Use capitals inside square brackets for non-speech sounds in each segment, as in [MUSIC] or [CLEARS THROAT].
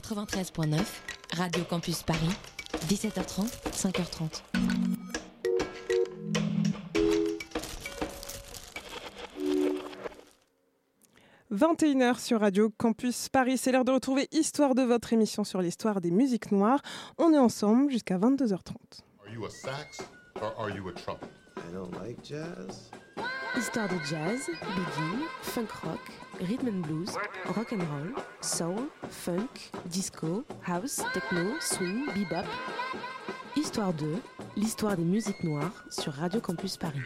93.9, Radio Campus Paris, 17h30, 5h30. 21h sur Radio Campus Paris. C'est l'heure de retrouver Histoire de votre émission sur l'histoire des musiques noires. On est ensemble jusqu'à 22h30. Are you a sax or are you a trumpet? I don't like jazz. Histoire de jazz, boogie, funk rock, rhythm and blues, rock and roll, soul, funk, disco, house, techno, swing, bebop. Histoire 2, l'histoire des musiques noires sur Radio Campus Paris.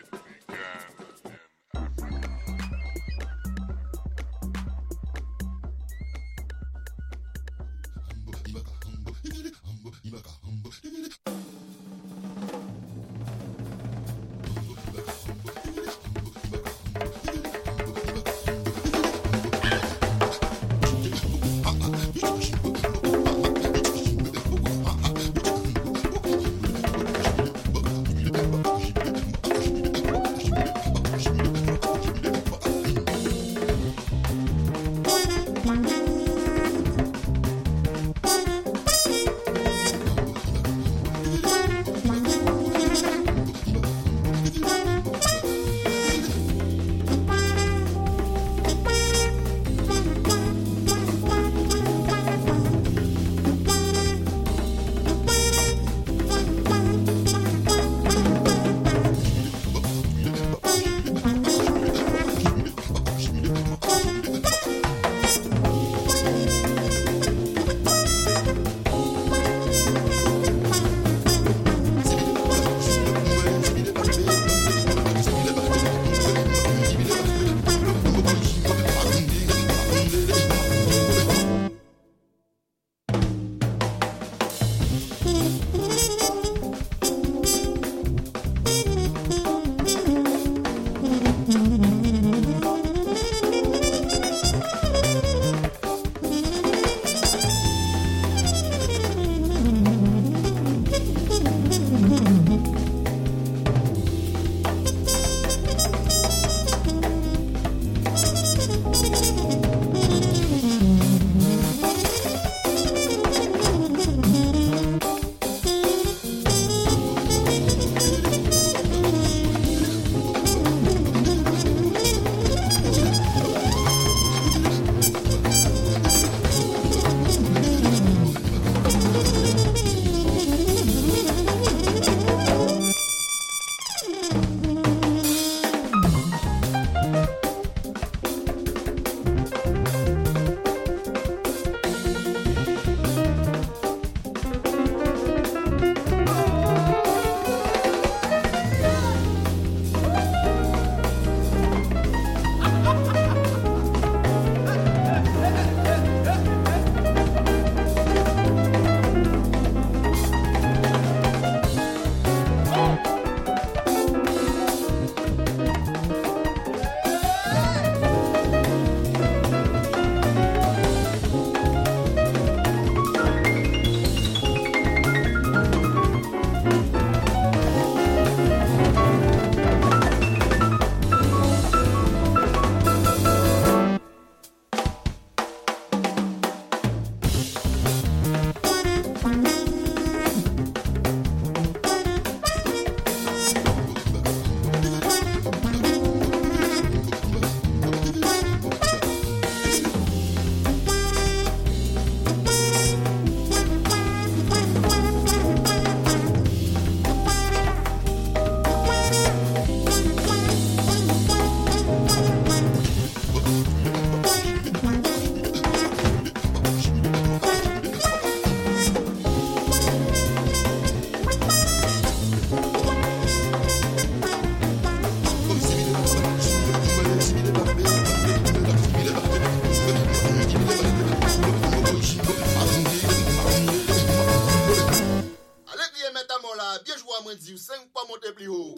Vous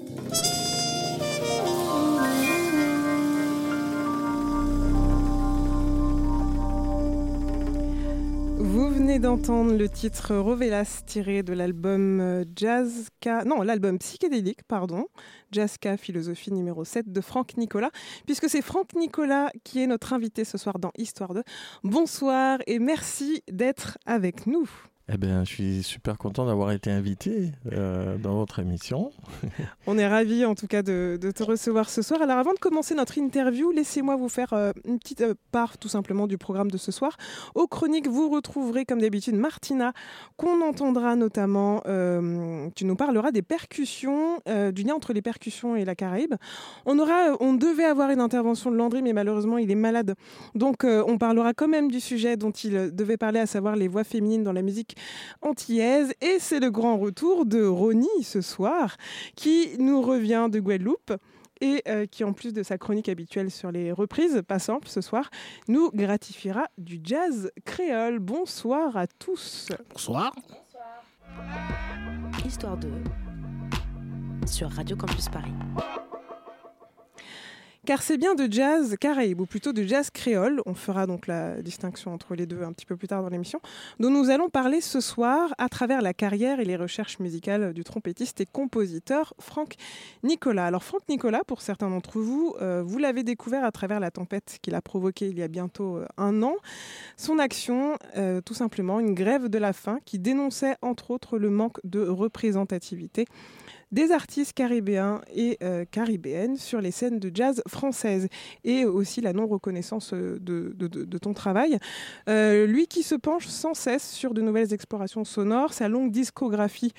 venez d'entendre le titre Rovelas tiré de l'album euh, Jazzka, non, l'album psychédélique, pardon, Jazzka philosophie numéro 7 de Franck Nicolas, puisque c'est Franck Nicolas qui est notre invité ce soir dans Histoire 2. Bonsoir et merci d'être avec nous. Eh bien, je suis super content d'avoir été invité euh, dans votre émission. [LAUGHS] On est ravis en tout cas de, te recevoir ce soir. Alors avant de commencer notre interview, laissez-moi vous faire euh, une petite euh, part tout simplement du programme de ce soir. Aux chroniques, vous retrouverez comme d'habitude Martina, qu'on entendra notamment. tu nous parleras des percussions, du lien entre les percussions et la Caraïbe. On, aura, on devait avoir une intervention de Landry, mais malheureusement il est malade. Donc on parlera quand même du sujet dont il devait parler, à savoir les voix féminines dans la musique antillaise. Et c'est le grand retour de Ronnie ce soir, qui nous revient de Guadeloupe et euh, qui, en plus de sa chronique habituelle sur les reprises, pas simple ce soir, nous gratifiera du jazz créole. Bonsoir à tous. Bonsoir. Histoire de sur Radio Campus Paris. Car c'est bien de jazz caraïbe, ou plutôt de jazz créole, on fera donc la distinction entre les deux un petit peu plus tard dans l'émission, dont nous allons parler ce soir à travers la carrière et les recherches musicales du trompettiste et compositeur Franck Nicolas. Alors Franck Nicolas, pour certains d'entre vous, euh, vous l'avez découvert à travers la tempête qu'il a provoquée il y a bientôt euh, un an. Son action, euh, tout simplement, une grève de la faim qui dénonçait entre autres le manque de représentativité des artistes caribéens et euh, caribéennes sur les scènes de jazz françaises et aussi la non-reconnaissance euh, de, ton travail. Euh, lui qui se penche sans cesse sur de nouvelles explorations sonores, sa longue discographie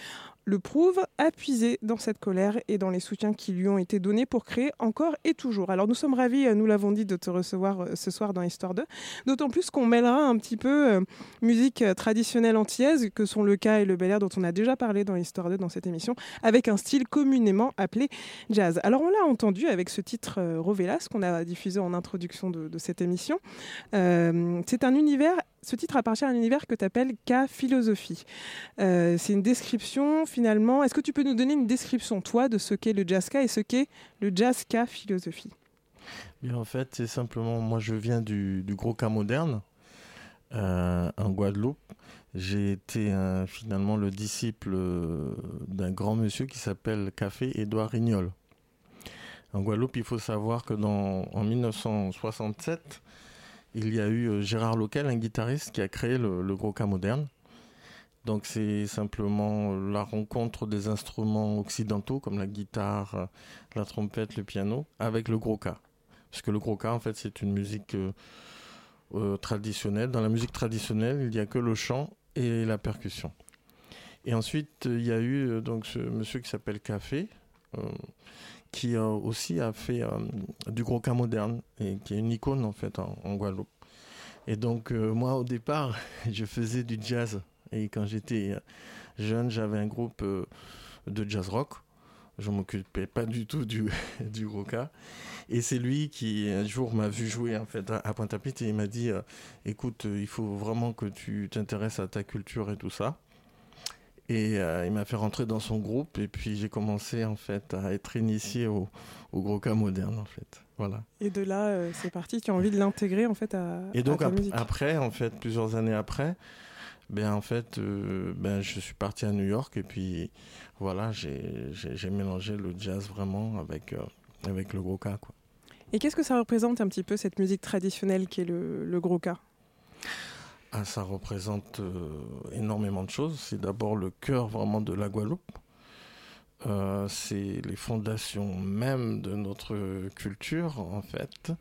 le prouve, puisé dans cette colère et dans les soutiens qui lui ont été donnés pour créer encore et toujours. Alors nous sommes ravis, euh, nous l'avons dit, de te recevoir euh, ce soir dans Histoire 2, d'autant plus qu'on mêlera un petit peu euh, musique traditionnelle antillaise, que sont le cas et le bel air dont on a déjà parlé dans Histoire 2 dans cette émission, avec un style communément appelé jazz. Alors on l'a entendu avec ce titre Rovelas qu'on a diffusé en introduction de, cette émission. C'est un univers ce titre appartient à un univers que tu appelles K-philosophie. C'est une description finalement. Est-ce que tu peux nous donner une description, toi, de ce qu'est le jazz K et ce qu'est le jazz K-philosophie Bien, en fait, c'est simplement, moi je viens du, gros K moderne, euh, en Guadeloupe. J'ai été euh, finalement le disciple d'un grand monsieur qui s'appelle Café Édouard Rignol. En Guadeloupe, il faut savoir que dans, en 1967, il y a eu euh, Gérard Loquel, un guitariste qui a créé le, gros cas moderne. Donc c'est simplement la rencontre des instruments occidentaux comme la guitare, euh, la trompette, le piano avec le gros cas. Parce que le gros cas en fait c'est une musique euh, traditionnelle. Dans la musique traditionnelle il n'y a que le chant et la percussion. Et ensuite il y a eu donc ce monsieur qui s'appelle Café qui aussi a fait euh, du gros cas moderne et qui est une icône en fait en, Guadeloupe. Et donc euh, moi au départ, [LAUGHS] je faisais du jazz et quand j'étais euh, jeune, j'avais un groupe de jazz rock. Je m'occupais pas du tout du, [LAUGHS] du gros cas. Et c'est lui qui un jour m'a vu jouer en fait à Pointe-à-Pitre et il m'a dit écoute, il faut vraiment que tu t'intéresses à ta culture et tout ça. Et euh, il m'a fait rentrer dans son groupe et puis j'ai commencé en fait à être initié au, gros cas moderne en fait. Voilà. Et de là, euh, c'est parti. Tu as envie de l'intégrer en fait à. Et donc ta musique. après, en fait, plusieurs années après, ben en fait, euh, ben je suis parti à New York et puis voilà, j'ai mélangé le jazz vraiment avec avec le gros cas quoi. Et qu'est-ce que ça représente un petit peu cette musique traditionnelle qui est le, le gros cas ah, ça représente euh, énormément de choses. C'est d'abord le cœur vraiment de la Guadeloupe. Euh, c'est les fondations même de notre culture, en fait.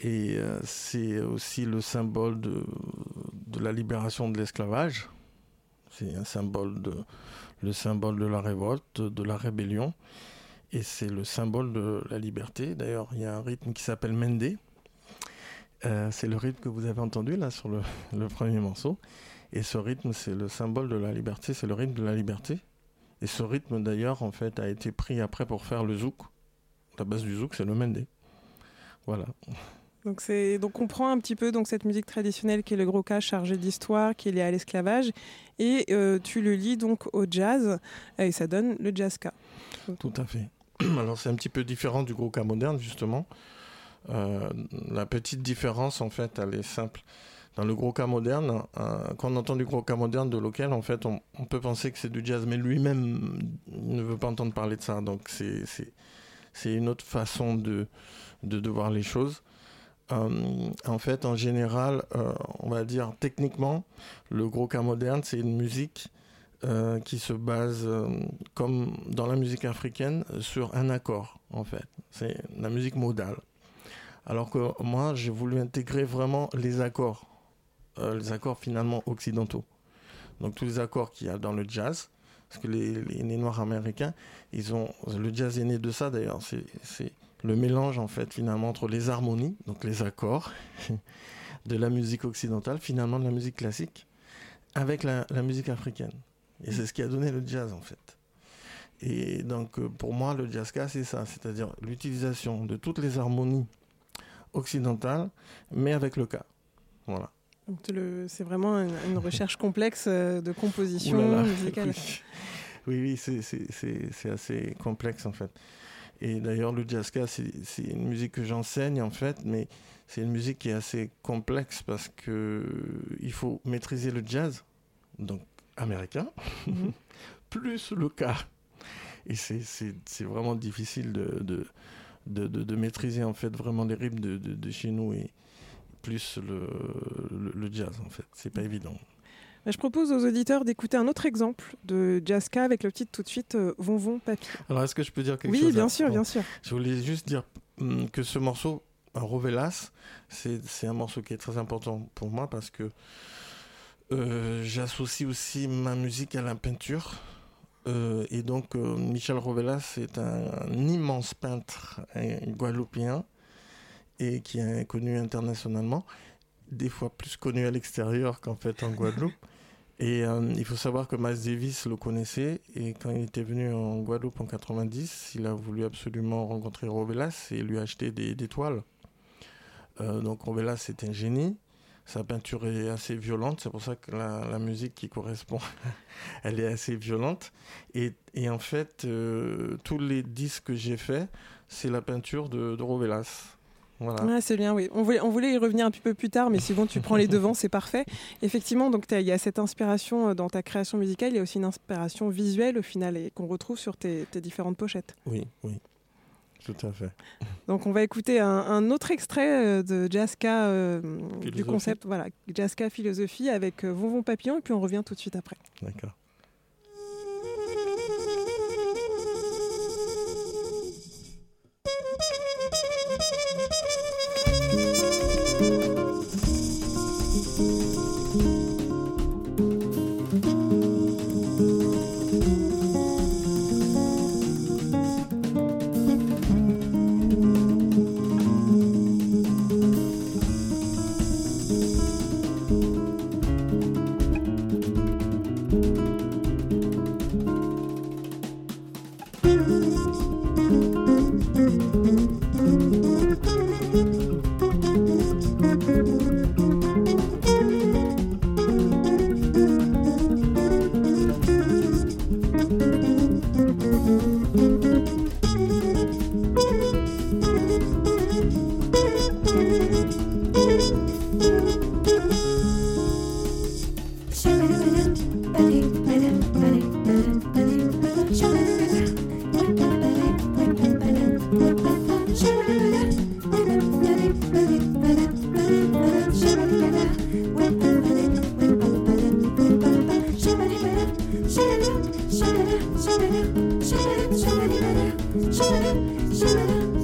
Et euh, c'est aussi le symbole de, la libération de l'esclavage. C'est un symbole de, le symbole de la révolte, de la rébellion. Et c'est le symbole de la liberté. D'ailleurs, il y a un rythme qui s'appelle Mende, euh, c'est le rythme que vous avez entendu là sur le, [LAUGHS] premier morceau. Et ce rythme, c'est le symbole de la liberté, c'est le rythme de la liberté. Et ce rythme d'ailleurs, en fait, a été pris après pour faire le zouk. La base du zouk, c'est le mendé. Voilà. Donc, donc on prend un petit peu donc, cette musique traditionnelle qui est le gros cas chargé d'histoire, qui est lié à l'esclavage, et euh, tu le lis donc au jazz, et ça donne le jazz ka. Tout à fait. [CLEARS THROAT] Alors c'est un petit peu différent du gros cas moderne justement, euh, la petite différence, en fait, elle est simple. dans le gros cas moderne, euh, quand on entend du gros cas moderne de local, en fait, on, peut penser que c'est du jazz, mais lui-même ne veut pas entendre parler de ça. Donc c'est c'est une autre façon de, de voir les choses. Euh, en fait, en général, euh, on va dire techniquement, le gros cas moderne, c'est une musique euh, qui se base, comme dans la musique africaine, sur un accord, en fait. C'est la musique modale. Alors que moi, j'ai voulu intégrer vraiment les accords, les accords finalement occidentaux. Donc tous les accords qu'il y a dans le jazz, parce que les, les, les Noirs américains, ils ont, le jazz est né de ça d'ailleurs. Le mélange en fait finalement entre les harmonies, donc les accords, [LAUGHS] de la musique occidentale, finalement de la musique classique, avec la, la musique africaine. Et c'est ce qui a donné le jazz en fait. Et donc euh, pour moi, le jazzka, c'est ça, c'est-à-dire l'utilisation de toutes les harmonies occidentales, mais avec le cas. Voilà. C'est vraiment une, une [LAUGHS] recherche complexe euh, de composition Ouh là là. musicale. [LAUGHS] Oui, oui, c'est- c'est assez complexe en fait. Et d'ailleurs, le jazzka, c'est c'est une musique que j'enseigne en fait, mais c'est une musique qui est assez complexe parce que euh, il faut maîtriser le jazz, donc américain, Mhm. [LAUGHS] plus le cas. Et c'est- vraiment difficile de, de, de, de- de maîtriser en fait vraiment les rythmes de, chez nous et plus le, le, le jazz en fait. C'est pas évident. Bah, Je propose aux auditeurs d'écouter un autre exemple de jazzka avec le titre tout de suite euh, Von Von Papy. Alors, est-ce que je peux dire quelque Oui, chose bien à- sûr, Bon. bien sûr. Je voulais juste dire hum, que ce morceau, un Rovelas, c'est un morceau qui est très important pour moi parce que euh, j'associe aussi ma musique à la peinture. Euh, et donc, euh, Michel Rovelas est un, un immense peintre un guadeloupéen et qui est connu internationalement, des fois plus connu à l'extérieur qu'en fait en Guadeloupe. [LAUGHS] Et euh, il faut savoir que Miles Davis le connaissait et quand il était venu en Guadeloupe en 90, il a voulu absolument rencontrer Rovelas et lui acheter des, des toiles. Euh, donc Rovelas c'est un génie. Sa peinture est assez violente, c'est pour ça que la, la musique qui correspond, [LAUGHS] elle est assez violente. Et, et en fait, euh, tous les disques que j'ai faits, c'est la peinture de, de Rovelas. Voilà. C'est bien, oui. On voulait, on voulait y revenir un petit peu plus tard, mais si bon, tu prends les [LAUGHS] devants, c'est parfait. Effectivement, donc il y a cette inspiration euh, dans ta création musicale, il y a aussi une inspiration visuelle au final et qu'on retrouve sur tes, tes différentes pochettes. Oui, oui, tout à fait. [LAUGHS] Donc on va écouter un, un autre extrait euh, de Jazzka euh, du concept, voilà, Jazzka philosophie avec euh, Von Von Papillon et puis on revient tout de suite après. D'accord. shimmy, shimmy, shimmy, shimmy, shimmy, shimmy, shimmy, shimmy,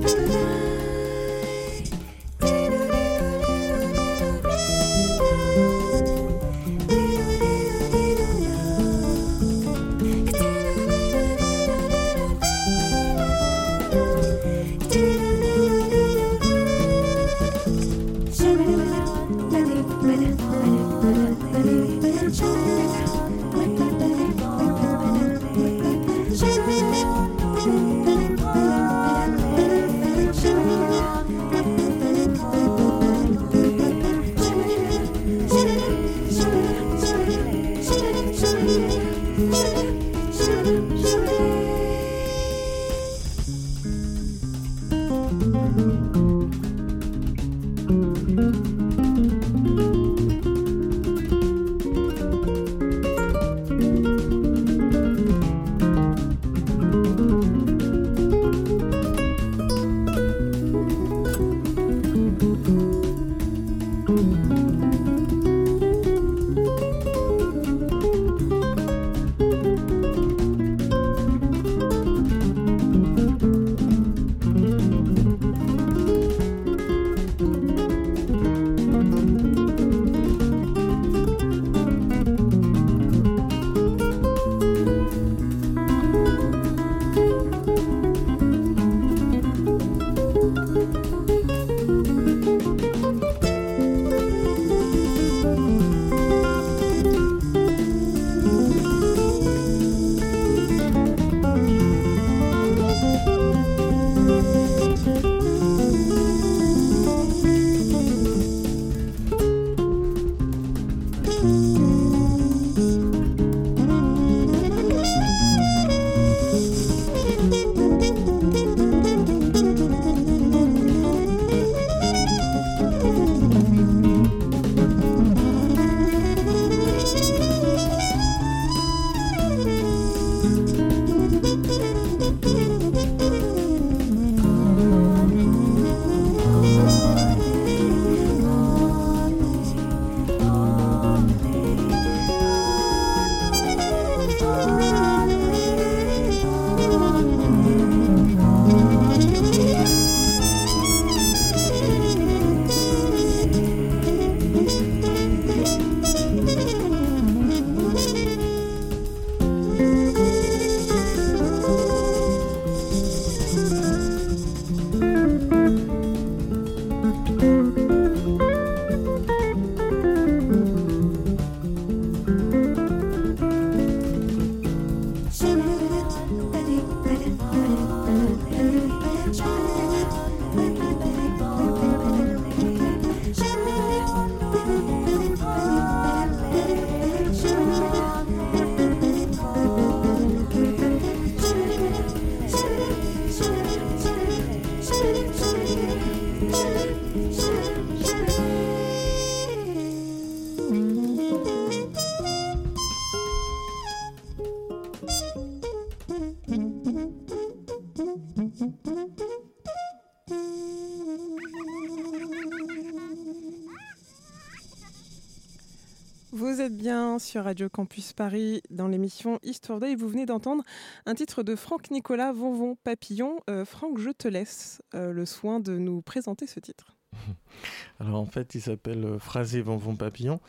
Radio Campus Paris dans l'émission Histoire Day. Vous venez d'entendre un titre de Franck Nicolas Vonvon Papillon. Euh, Franck, je te laisse euh, le soin de nous présenter ce titre. [LAUGHS] Alors en fait, il s'appelle euh, Phrasé Vonvon Papillon.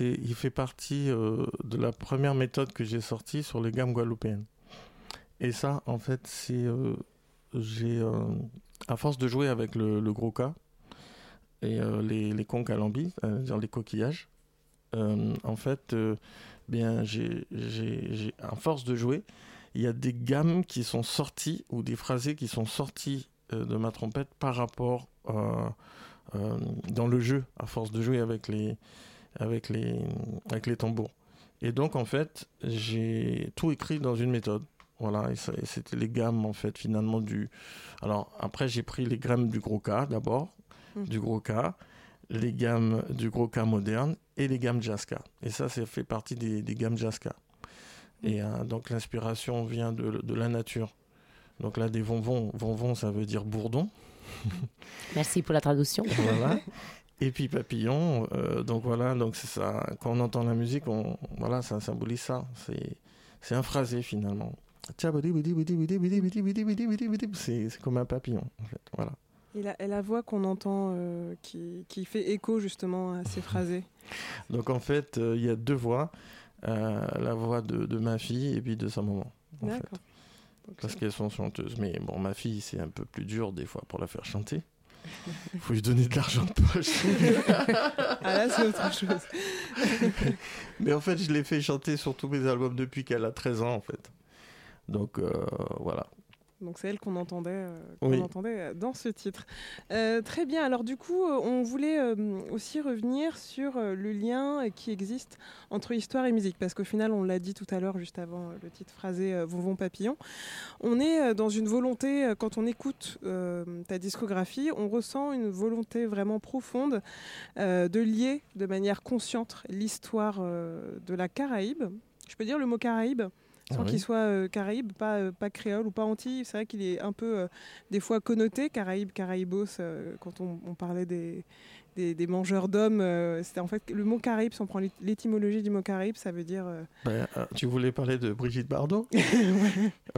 Il fait partie de la première méthode que j'ai sortie sur les gammes guadeloupéennes. Et ça, en fait, c'est j'ai à force de jouer avec le, gros cas et les, les conques à lambi, euh, dire les coquillages. Euh, en fait, euh, bien, j'ai, à force de jouer, il y a des gammes qui sont sorties ou des phrasés qui sont sortis euh, de ma trompette par rapport dans le jeu, à force de jouer avec les, avec les, avec les tambours. Et donc, en fait, j'ai tout écrit dans une méthode. Voilà, et, ça- et c'était les gammes, en fait, finalement, du. Alors, après, j'ai pris les gammes du gros K d'abord, Mhm. du gros K, les gammes du gros K moderne et les gammes Jaska. Et ça, ça fait partie des, des gammes Jaska. Et euh, donc, l'inspiration vient de, de la nature. Donc là, des vonvons, vonvon, ça veut dire bourdon. [LAUGHS] Merci pour la traduction. voilà. [LAUGHS] Et puis papillon, euh, donc voilà, donc c'est ça. Quand on entend la musique, on, voilà, ça symbolise ça. C'est, c'est un phrasé finalement. C'est, c'est comme un papillon, en fait. Voilà. Et la, et la voix qu'on entend euh, qui, qui fait écho justement à ces phrasés. Donc en fait, euh, il y a deux voix, euh, la voix de, de ma fille et puis de sa maman. en fait. Parce qu'elles sont chanteuses. Mais bon, ma fille, c'est un peu plus dur des fois pour la faire chanter. Il faut lui donner de l'argent de poche. [LAUGHS] Ah là, c'est autre chose. [LAUGHS] Mais en fait, je l'ai fait chanter sur tous mes albums depuis qu'elle a 13 ans, en fait. Donc euh, voilà. Donc c'est elle qu'on entendait, euh, qu'on Oui. entendait euh, dans ce titre. Euh, très bien. Alors du coup, on voulait euh, aussi revenir sur le lien qui existe entre histoire et musique, parce qu'au final, on l'a dit tout à l'heure, juste avant le titre phrasé Vonvon Papillon, on est dans une volonté, quand on écoute ta discographie, on ressent une volonté vraiment profonde de lier de manière consciente l'histoire de la Caraïbe. Je peux dire le mot Caraïbe? Sans Ah oui. qu'il soit euh, caraïbe, pas, euh, pas créole ou pas anti. C'est vrai qu'il est un peu, euh, des fois, connoté, caraïbe, caraïbos, quand on, on parlait des, des, des mangeurs d'hommes. C'était en fait le mot caraïbe, si on prend l'ét- l'étymologie du mot caraïbe, ça veut dire. euh, tu voulais parler de Brigitte Bardot [LAUGHS]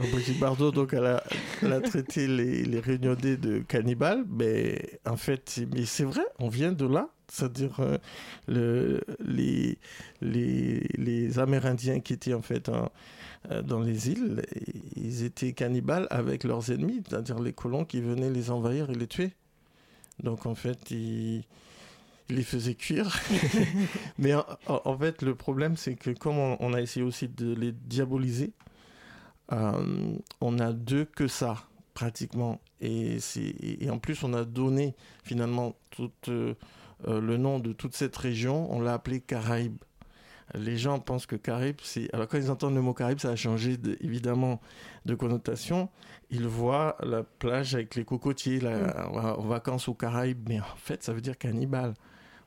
Euh, Brigitte Bardot, donc, elle a, elle a traité les, les réunionnais de cannibales. Mais en fait, c'est- mais c'est vrai, on vient de là. C'est-à-dire le, les, les, les Amérindiens qui étaient en fait en- dans les îles, ils étaient cannibales avec leurs ennemis, c'est-à-dire les colons qui venaient les envahir et les tuer. Donc en fait, ils, ils les faisaient cuire. [LAUGHS] [LAUGHS] Mais en, fait, le problème, c'est que comme on, on a essayé aussi de les diaboliser, euh, on a deux que ça, pratiquement. Et, et en plus, on a donné finalement tout euh, euh, le nom de toute cette région, on l'a appelé Caraïbe. Les gens pensent que Caraïbes, c'est. Alors, quand ils entendent le mot Caraïbes, ça a changé de- évidemment de connotation. Ils voient la plage avec les cocotiers, la- en vacances aux Caraïbes, mais en fait, ça veut dire cannibale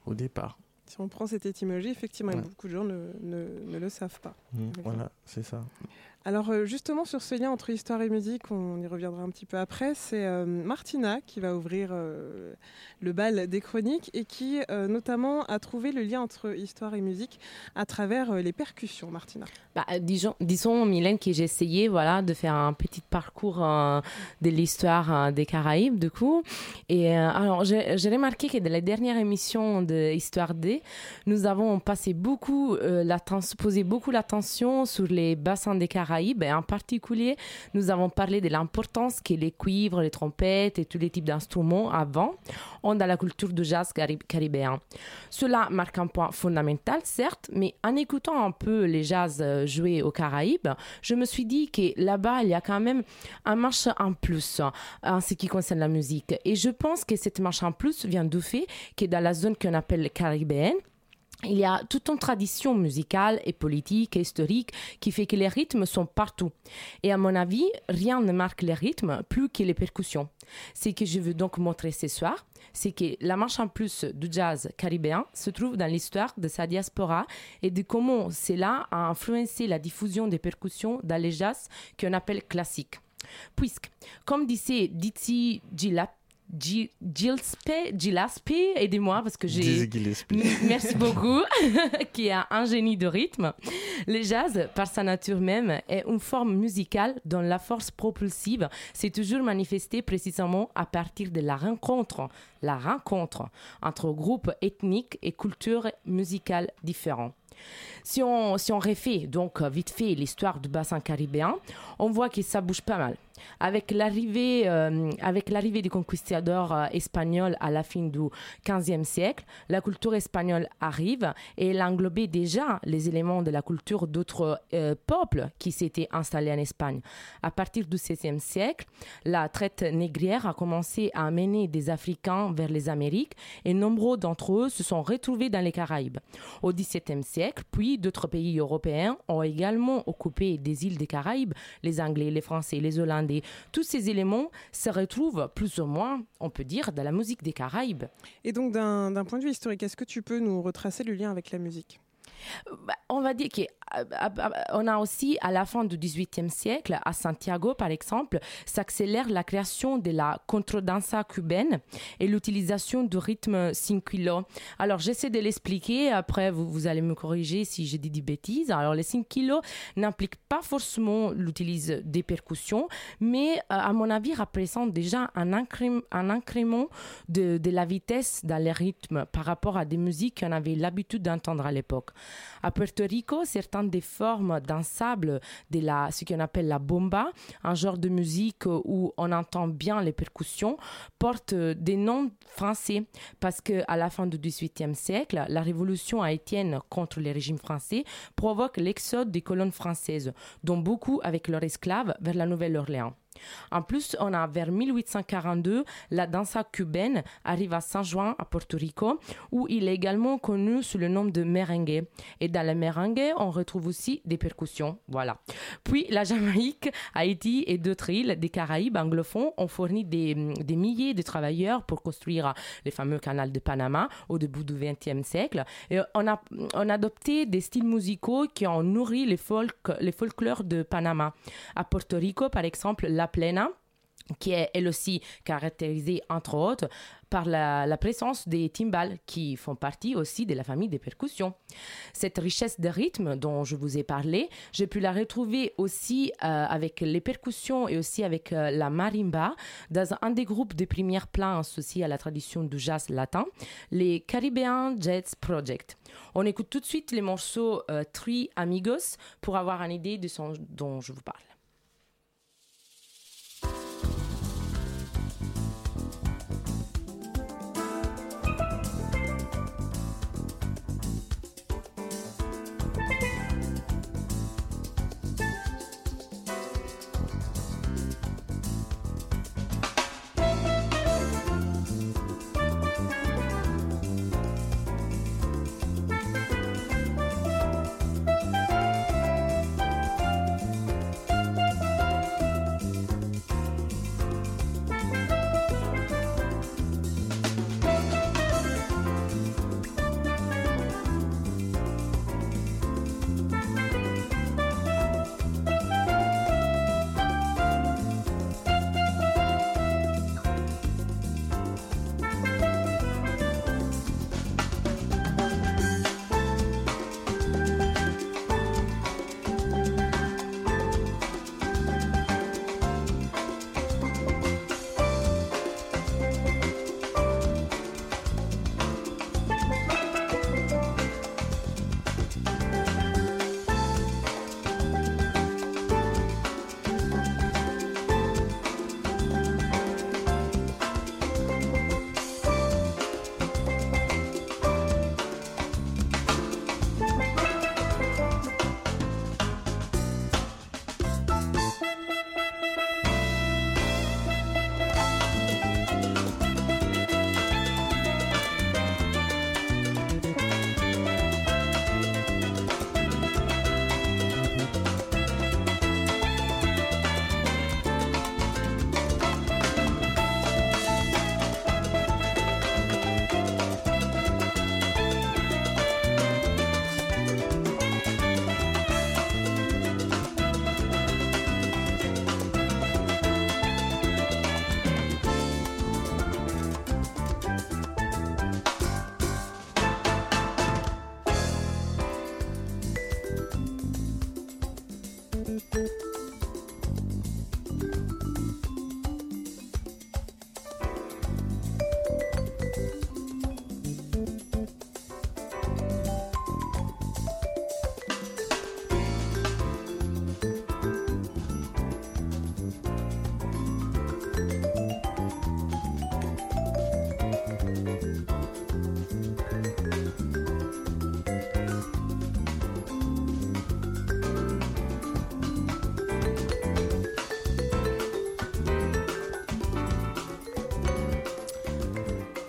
au départ. Si on prend cette étymologie, effectivement, Ouais. beaucoup de gens ne, ne- ne le savent pas. Mm. Voilà, c'est ça. Alors euh, justement sur ce lien entre histoire et musique, on y reviendra un petit peu après, c'est euh, Martina qui va ouvrir euh, le bal des chroniques et qui notamment a trouvé le lien entre histoire et musique à travers les percussions, Martina. Bah, disons, disons, Mylène, que j'ai essayé voilà, de faire un petit parcours de l'histoire des Caraïbes, du coup. Et alors, j'ai remarqué que dans la dernière émission de Histoire D, nous avons passé beaucoup, posé beaucoup l'attention sur les bassins des Caraïbes. Et en particulier, nous avons parlé de l'importance que les cuivres, les trompettes et tous les types d'instruments avant ont dans la culture du jazz cari- caribéen. Cela marque un point fondamental, certes, mais en écoutant un peu les jazz euh, joués aux Caraïbes, je me suis dit que là-bas, il y a quand même un marche en plus euh, en ce qui concerne la musique. Et je pense que cette marche en plus vient du fait que dans la zone qu'on appelle caribéenne, il y a toute une tradition musicale et politique et historique qui fait que les rythmes sont partout. Et à mon avis, rien ne marque les rythmes plus que les percussions. Ce que je veux donc montrer ce soir, c'est que la marche en plus du jazz caribéen se trouve dans l'histoire de sa diaspora et de comment cela a influencé la diffusion des percussions dans les jazz qu'on appelle classiques. Puisque, comme disait Dizzy Gillap- Gi- Gillespie, Gillespie, aidez-moi parce que j'ai... Merci beaucoup, [LAUGHS] qui est un génie de rythme. Le jazz, par sa nature même, est une forme musicale dont la force propulsive s'est toujours manifestée précisément à partir de la rencontre, la rencontre entre groupes ethniques et cultures musicales différents. Si on, refait donc vite fait l'histoire du bassin caribéen, on voit que ça bouge pas mal. Avec l'arrivée, euh, avec l'arrivée des conquistadors euh, espagnols à la fin du XVe siècle, la culture espagnole arrive et elle englobait déjà les éléments de la culture d'autres euh, peuples qui s'étaient installés en Espagne. À partir du XVIe siècle, la traite négrière a commencé à amener des Africains vers les Amériques et nombreux d'entre eux se sont retrouvés dans les Caraïbes. Au XVIIe siècle, puis d'autres pays européens ont également occupé des îles des Caraïbes, les Anglais, les Français, les Hollandais. Tous ces éléments se retrouvent plus ou moins, on peut dire, dans la musique des Caraïbes. Et donc d'un point de vue historique, est-ce que tu peux nous retracer le lien avec la musique? On va dire qu'on a aussi, à la fin du XVIIIe siècle, à Santiago par exemple, s'accélère la création de la contredanza cubaine et l'utilisation du rythme cinquillo. Alors j'essaie de l'expliquer, après vous, vous allez me corriger si je dis des bêtises. Alors les cinquillo n'impliquent pas forcément l'utilisation des percussions, mais euh, à mon avis représentent déjà un incrément de, de la vitesse dans les rythmes par rapport à des musiques qu'on avait l'habitude d'entendre à l'époque. À Puerto Rico, certaines des formes dansables de la, ce qu'on appelle la bomba, un genre de musique où on entend bien les percussions, portent des noms français parce que à la fin du XVIIIe siècle, la révolution haïtienne contre le régime français provoque l'exode des colonnes françaises, dont beaucoup avec leurs esclaves vers la Nouvelle-Orléans. En plus, on a vers 1842, la dansa cubaine arrive à San Juan, à Porto Rico, où il est également connu sous le nom de merengue. Et dans le merengue, on retrouve aussi des percussions. Voilà. Puis la Jamaïque, Haïti et d'autres îles des Caraïbes anglophones ont fourni des, des milliers de travailleurs pour construire les fameux canaux de Panama au début du XXe siècle. Et on a, on adopté des styles musicaux qui ont nourri les, folk, les folklores de Panama. À Porto Rico, par exemple, la plena qui est elle aussi caractérisée entre autres par la, présence des timbales qui font partie aussi de la famille des percussions. Cette richesse de rythme dont je vous ai parlé, j'ai pu la retrouver aussi euh, avec les percussions et aussi avec euh, la marimba dans un des groupes de première plan associés à la tradition du jazz latin, les Caribbean Jazz Project. On écoute tout de suite les morceaux euh, Amigos pour avoir une idée de son dont je vous parle.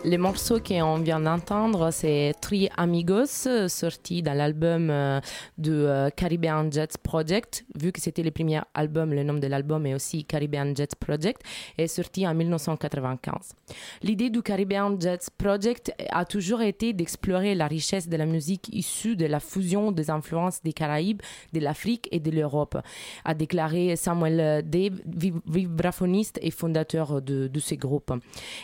Les morceaux qu'on vient d'entendre, c'est Tri Amigos, sorti dans l'album euh, de euh, Caribbean Jets Project. Vu que c'était le premier album, le nom de l'album est aussi Caribbean Jets Project, est sorti en 1995. L'idée du Caribbean Jets Project a toujours été d'explorer la richesse de la musique issue de la fusion des influences des Caraïbes, de l'Afrique et de l'Europe, a déclaré Samuel Dave, vibraphoniste et fondateur de, ces groupes.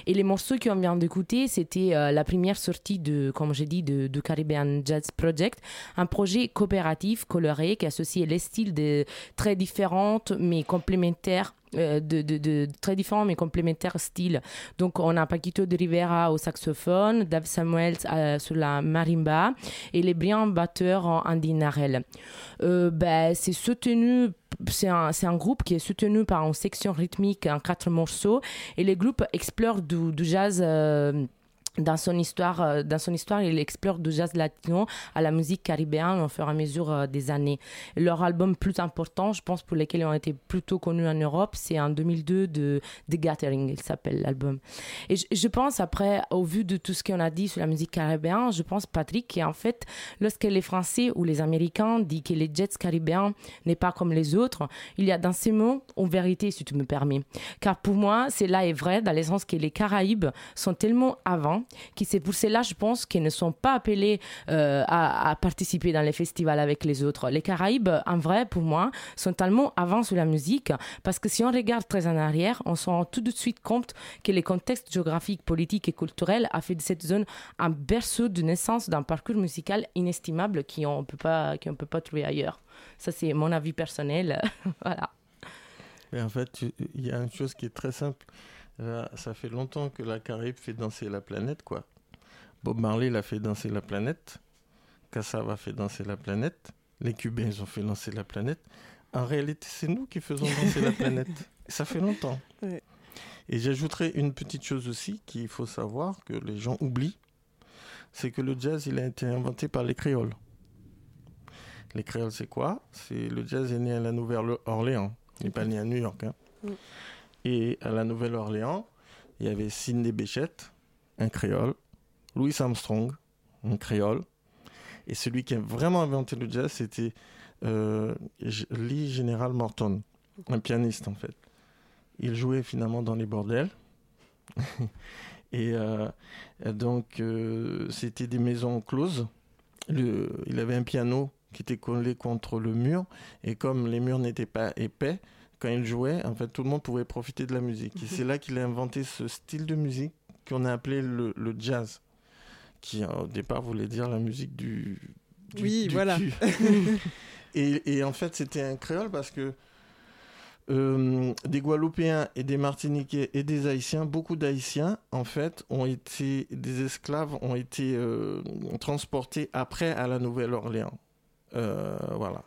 Et les morceaux qu'on vient d'écouter, c'était euh, la première sortie de, comme j'ai dit, de, Caribbean Jazz Project, un projet coopératif coloré qui associe les styles de, très différents mais complémentaires euh, de, très différents mais complémentaires styles. Donc on a Paquito de Rivera au saxophone, Dave Samuels euh, sur la marimba et les brillants batteurs en andinarelle. Euh, ben, c'est soutenu c'est un, groupe qui est soutenu par une section rythmique en quatre morceaux et les groupes explorent du, jazz dans son histoire, euh, dans son histoire, il explore du jazz latino à la musique caribéenne au fur et à mesure euh, des années. Leur album plus important, je pense pour lesquels ils ont été plutôt connus en Europe, c'est en 2002 de The Gathering, il s'appelle l'album. Et je, pense après, au vu de tout ce qu'on a dit sur la musique caribéenne, je pense Patrick qu'en fait, lorsque les Français ou les Américains disent que les jets caribéens n'est pas comme les autres, il y a dans ces mots une vérité, si tu me permets. Car pour moi, c'est là est vrai dans le sens que les Caraïbes sont tellement avant qui c'est pour cela, je pense, qu'ils ne sont pas appelés euh, à, participer dans les festivals avec les autres. Les Caraïbes, en vrai, pour moi, sont tellement avant sur la musique, parce que si on regarde très en arrière, on se rend tout de suite compte que les contextes géographiques, politiques et culturels a fait de cette zone un berceau de naissance d'un parcours musical inestimable qu'on ne peut pas, trouver ailleurs. Ça, c'est mon avis personnel. [LAUGHS] voilà. En fait, il y a une chose qui est très simple. Ça fait longtemps que la Caraïbe fait danser la planète, quoi. Bob Marley l'a fait danser la planète. Cassava fait danser la planète. Les Cubains, ils ont fait danser la planète. En réalité, c'est nous qui faisons danser la planète. [LAUGHS] Ça fait longtemps. Ouais. Et j'ajouterai une petite chose aussi qu'il faut savoir, que les gens oublient, c'est que le jazz, il a été inventé par les créoles. Les créoles, c'est quoi? C'est le jazz est né à la Nouvelle-Orléans. Il n'est pas né à New York. Hein. Et à la Nouvelle-Orléans, il y avait Sidney Béchette, un créole, Louis Armstrong, un créole. Et celui qui a vraiment inventé le jazz, c'était euh, Lee General Morton, un pianiste en fait. Il jouait finalement dans les bordels. [LAUGHS] et euh, donc, euh, c'était des maisons closes. Il avait un piano qui était collé contre le mur. Et comme les murs n'étaient pas épais, quand il jouait, en fait, tout le monde pouvait profiter de la musique. Et c'est là qu'il a inventé ce style de musique qu'on a appelé le, le, jazz, qui au départ voulait dire la musique du. du oui, du voilà. [LAUGHS] [LAUGHS] et, et, en fait, c'était un créole parce que euh, des Guadeloupéens et des Martiniquais et des Haïtiens, beaucoup d'Haïtiens, en fait, ont été des esclaves, ont été euh, transportés après à la Nouvelle-Orléans. Euh, voilà.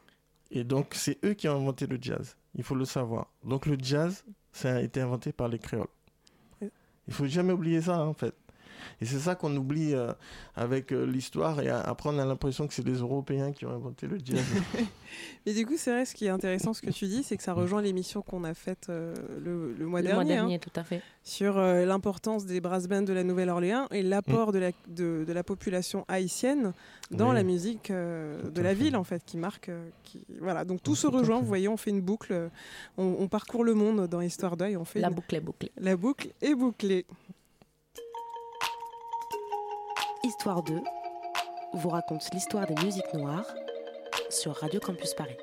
Et donc, c'est eux qui ont inventé le jazz. Il faut le savoir. Donc, le jazz, ça a été inventé par les créoles. Il faut jamais oublier ça, en fait. Et c'est ça qu'on oublie euh, avec euh, l'histoire. Et après, on a l'impression que c'est les Européens qui ont inventé le jazz. [LAUGHS] Mais du coup, c'est vrai, ce qui est intéressant, ce que tu dis, c'est que ça rejoint l'émission qu'on a faite euh, le, le, mois le dernier. mois dernier, hein, tout à fait. Sur l'importance des brass bands de la Nouvelle-Orléans et l'apport mmh. de, la, de, de, la population haïtienne dans oui. la musique de la ville, en fait, qui marque. Qui, voilà, donc tout, tout se rejoint. Vous voyez, on fait une boucle. On, on parcourt le monde dans Histoire d'œil. On fait la une... boucle est bouclée. La boucle est bouclée. Histoire 2 vous raconte l'histoire des musiques noires sur Radio Campus Paris.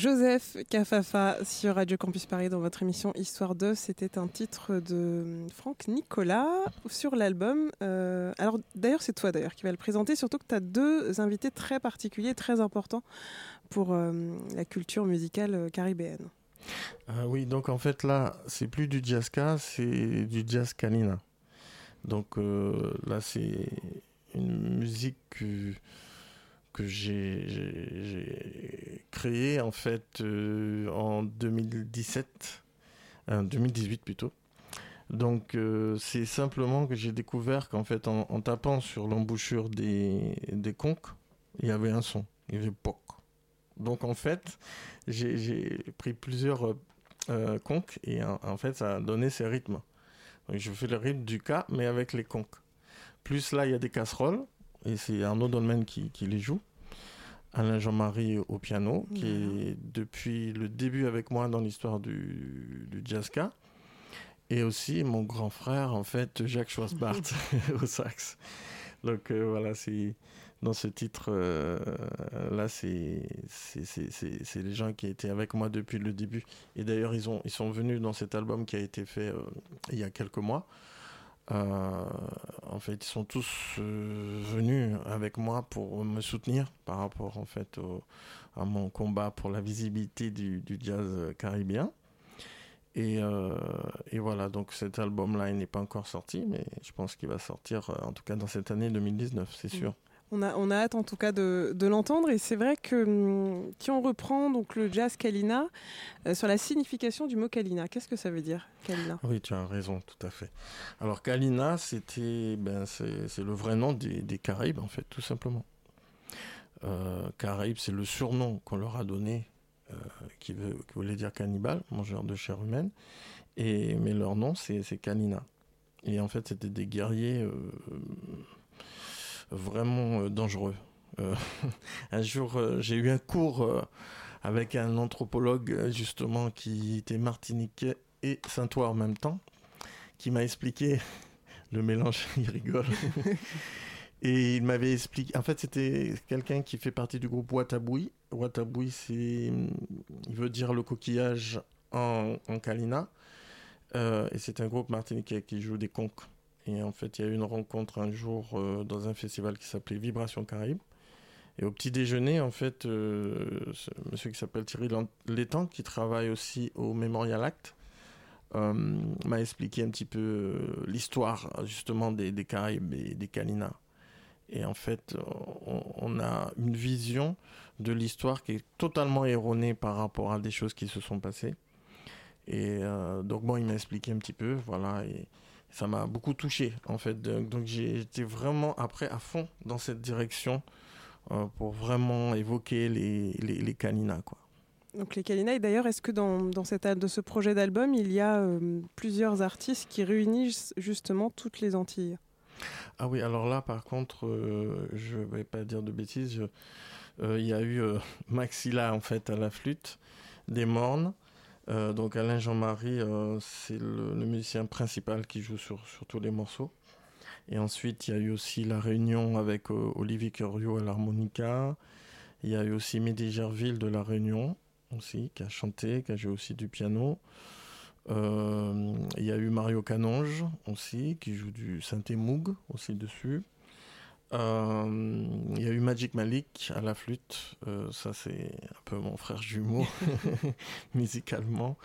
Joseph Kafafa sur Radio Campus Paris dans votre émission Histoire de. C'était un titre de Franck Nicolas sur l'album. Euh, alors d'ailleurs, c'est toi d'ailleurs qui va le présenter, surtout que tu as deux invités très particuliers, très importants pour euh, la culture musicale euh, caribéenne. Oui, donc en fait là, c'est plus du jazzka, c'est du jazz canina. Donc là, c'est une musique que j'ai créé en fait euh, en 2017, 2018 euh, plutôt. Donc euh, c'est simplement que j'ai découvert qu'en fait en, tapant sur l'embouchure des, des conques, il y avait un son, il y avait POC. Donc en fait j'ai pris plusieurs conques et en, fait ça a donné ces rythmes. Donc, je fais le rythme du cas mais avec les conques. Plus là il y a des casseroles et c'est Arnaud Dolmen qui, qui les joue. Alain Jean-Marie au piano, qui est depuis le début avec moi dans l'histoire du, du jazzka. Et aussi mon grand frère, en fait, Jacques Schwarzbart [LAUGHS] [LAUGHS] au sax. Donc euh, voilà, c'est dans ce titre euh, là, c'est c'est les gens qui étaient avec moi depuis le début. Et d'ailleurs, ils ont ils sont venus dans cet album qui a été fait euh, il y a quelques mois. Euh, en fait, ils sont tous euh, venus avec moi pour me soutenir par rapport en fait à mon combat pour la visibilité du, jazz caribéen. Et, euh, et voilà, donc cet album-là, il n'est pas encore sorti, mais je pense qu'il va sortir, en tout cas dans cette année 2019, c'est sûr. On a, on hâte en tout cas de, l'entendre et c'est vrai que hum, si on reprend donc le jazz Kalina euh, sur la signification du mot Kalina, qu'est-ce que ça veut dire Kalina? Oui, tu as raison, tout à fait. Alors Kalina, c'était, ben, c'est le vrai nom des, Caraïbes, en fait, tout simplement. Euh, Caraïbes, c'est le surnom qu'on leur a donné, euh, qui, veut, voulait dire cannibale, mangeur de chair humaine. Mais leur nom, c'est Kalina. Et en fait, c'était des guerriers vraiment euh, dangereux. Euh, [LAUGHS] un jour, euh, j'ai eu un cours avec un anthropologue, justement, qui était martiniquais et saintois en même temps, qui m'a expliqué [LAUGHS] le mélange, [LAUGHS] il rigole. Et il m'avait expliqué. En fait, c'était quelqu'un qui fait partie du groupe Wataboui. Wataboui, c'est. Il veut dire le coquillage en, en Kalina. Euh, et c'est un groupe martiniquais qui joue des conques. Et en fait, il y a eu une rencontre un jour euh, dans un festival qui s'appelait Vibration Caraïbe. Et au petit déjeuner, en fait, euh, ce monsieur qui s'appelle Thierry Létang, qui travaille aussi au Memorial Act, euh, m'a expliqué un petit peu l'histoire justement des, Caraïbes et des Kalina. Et en fait, on, a une vision de l'histoire qui est totalement erronée par rapport à des choses qui se sont passées. Et donc, bon, il m'a expliqué un petit peu, voilà, ça m'a beaucoup touché, en fait. Donc, j'ai été vraiment après à fond dans cette direction euh, pour vraiment évoquer les, les, les Kalina, quoi. Donc les Kalina, et d'ailleurs, est-ce que dans, dans cette, de ce projet d'album, il y a euh, plusieurs artistes qui réunissent justement toutes les Antilles? Ah oui, alors là, par contre, euh, je vais pas dire de bêtises. euh, Il y a eu euh, [LAUGHS] Maxilla, en fait, à la flûte, des Mornes. Euh, donc Alain Jean-Marie, euh, c'est le, musicien principal qui joue sur, tous les morceaux. Et ensuite, il y a eu aussi la réunion avec euh, Olivier Curio à l'harmonica. Il y a eu aussi Mehdi Gerville de la Réunion, aussi, qui a chanté, qui a joué aussi du piano. Il y a eu Mario Canonge aussi, qui joue du synthé Moog aussi dessus. Euh, il y a eu Magic Malik à la flûte. Euh, ça, c'est un peu mon frère jumeau, [LAUGHS] [LAUGHS] musicalement.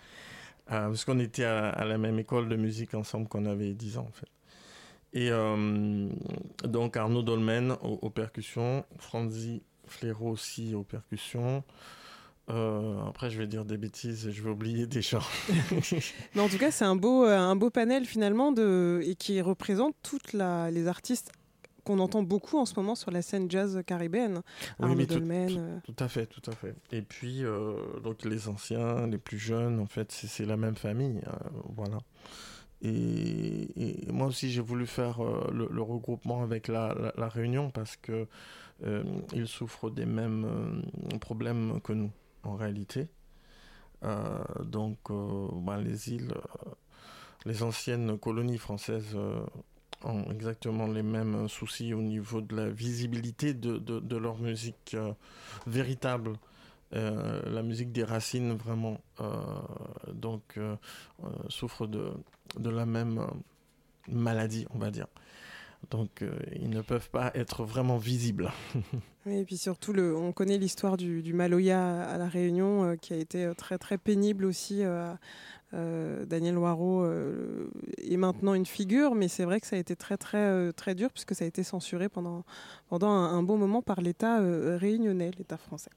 Euh, parce qu'on était à, à la même école de musique ensemble quand on avait 10 ans, en fait. Et donc Arnaud Dolmen aux, aux percussions, Franzi Fléro aussi aux percussions. Euh, après, je vais dire des bêtises et je vais oublier des gens. [LAUGHS] Mais en tout cas, c'est un beau, un beau panel finalement de, et qui représente toutes la- les artistes qu'on entend beaucoup en ce moment sur la scène jazz caribéenne. Oui, Arnaud mais tout- Dolmen, tout- euh, Tout à fait, tout à fait. Et puis, euh, donc les anciens, les plus jeunes, en fait, c'est la même famille. euh, voilà. Et, et moi aussi, j'ai voulu faire euh, le, le regroupement avec la, la, la Réunion parce que euh, ils souffrent des mêmes problèmes que nous, en réalité. Donc, ben, les îles, les anciennes colonies françaises ont exactement les mêmes soucis au niveau de la visibilité de, de, leur musique euh, véritable. Euh, la musique des racines vraiment euh, donc euh, euh, souffre de, de la même euh, maladie on va dire donc euh, ils ne peuvent pas être vraiment visibles [LAUGHS] et puis surtout, le, on connaît l'histoire du, Maloya à la Réunion, euh, qui a été euh, très très pénible aussi. euh, euh, Daniel Loireau euh, est maintenant une figure, mais c'est vrai que ça a été très très euh, très dur puisque ça a été censuré pendant pendant un, un bon moment par l'État euh, réunionnais, l'État français.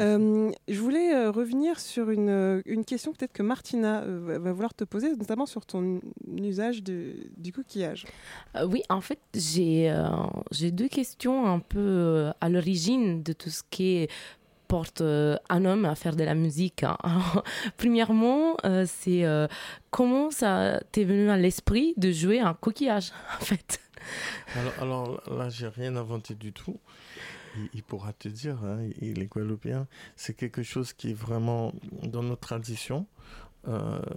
Euh, je voulais euh, revenir sur une, euh, une question peut-être que Martina euh, va- va vouloir te poser, notamment sur ton usage de- du coquillage. Euh, oui, en fait, j'ai euh, j'ai deux questions un peu euh, à l'origine de tout ce qui porte euh, un homme à faire de la musique. hein. [LAUGHS] Premièrement, euh, c'est euh, comment ça t'est venu à l'esprit de jouer un coquillage, [LAUGHS] en fait? Alors, alors là j'ai rien inventé du tout. Il, pourra te dire hein, il est guadeloupéen. C'est quelque chose qui est vraiment dans notre tradition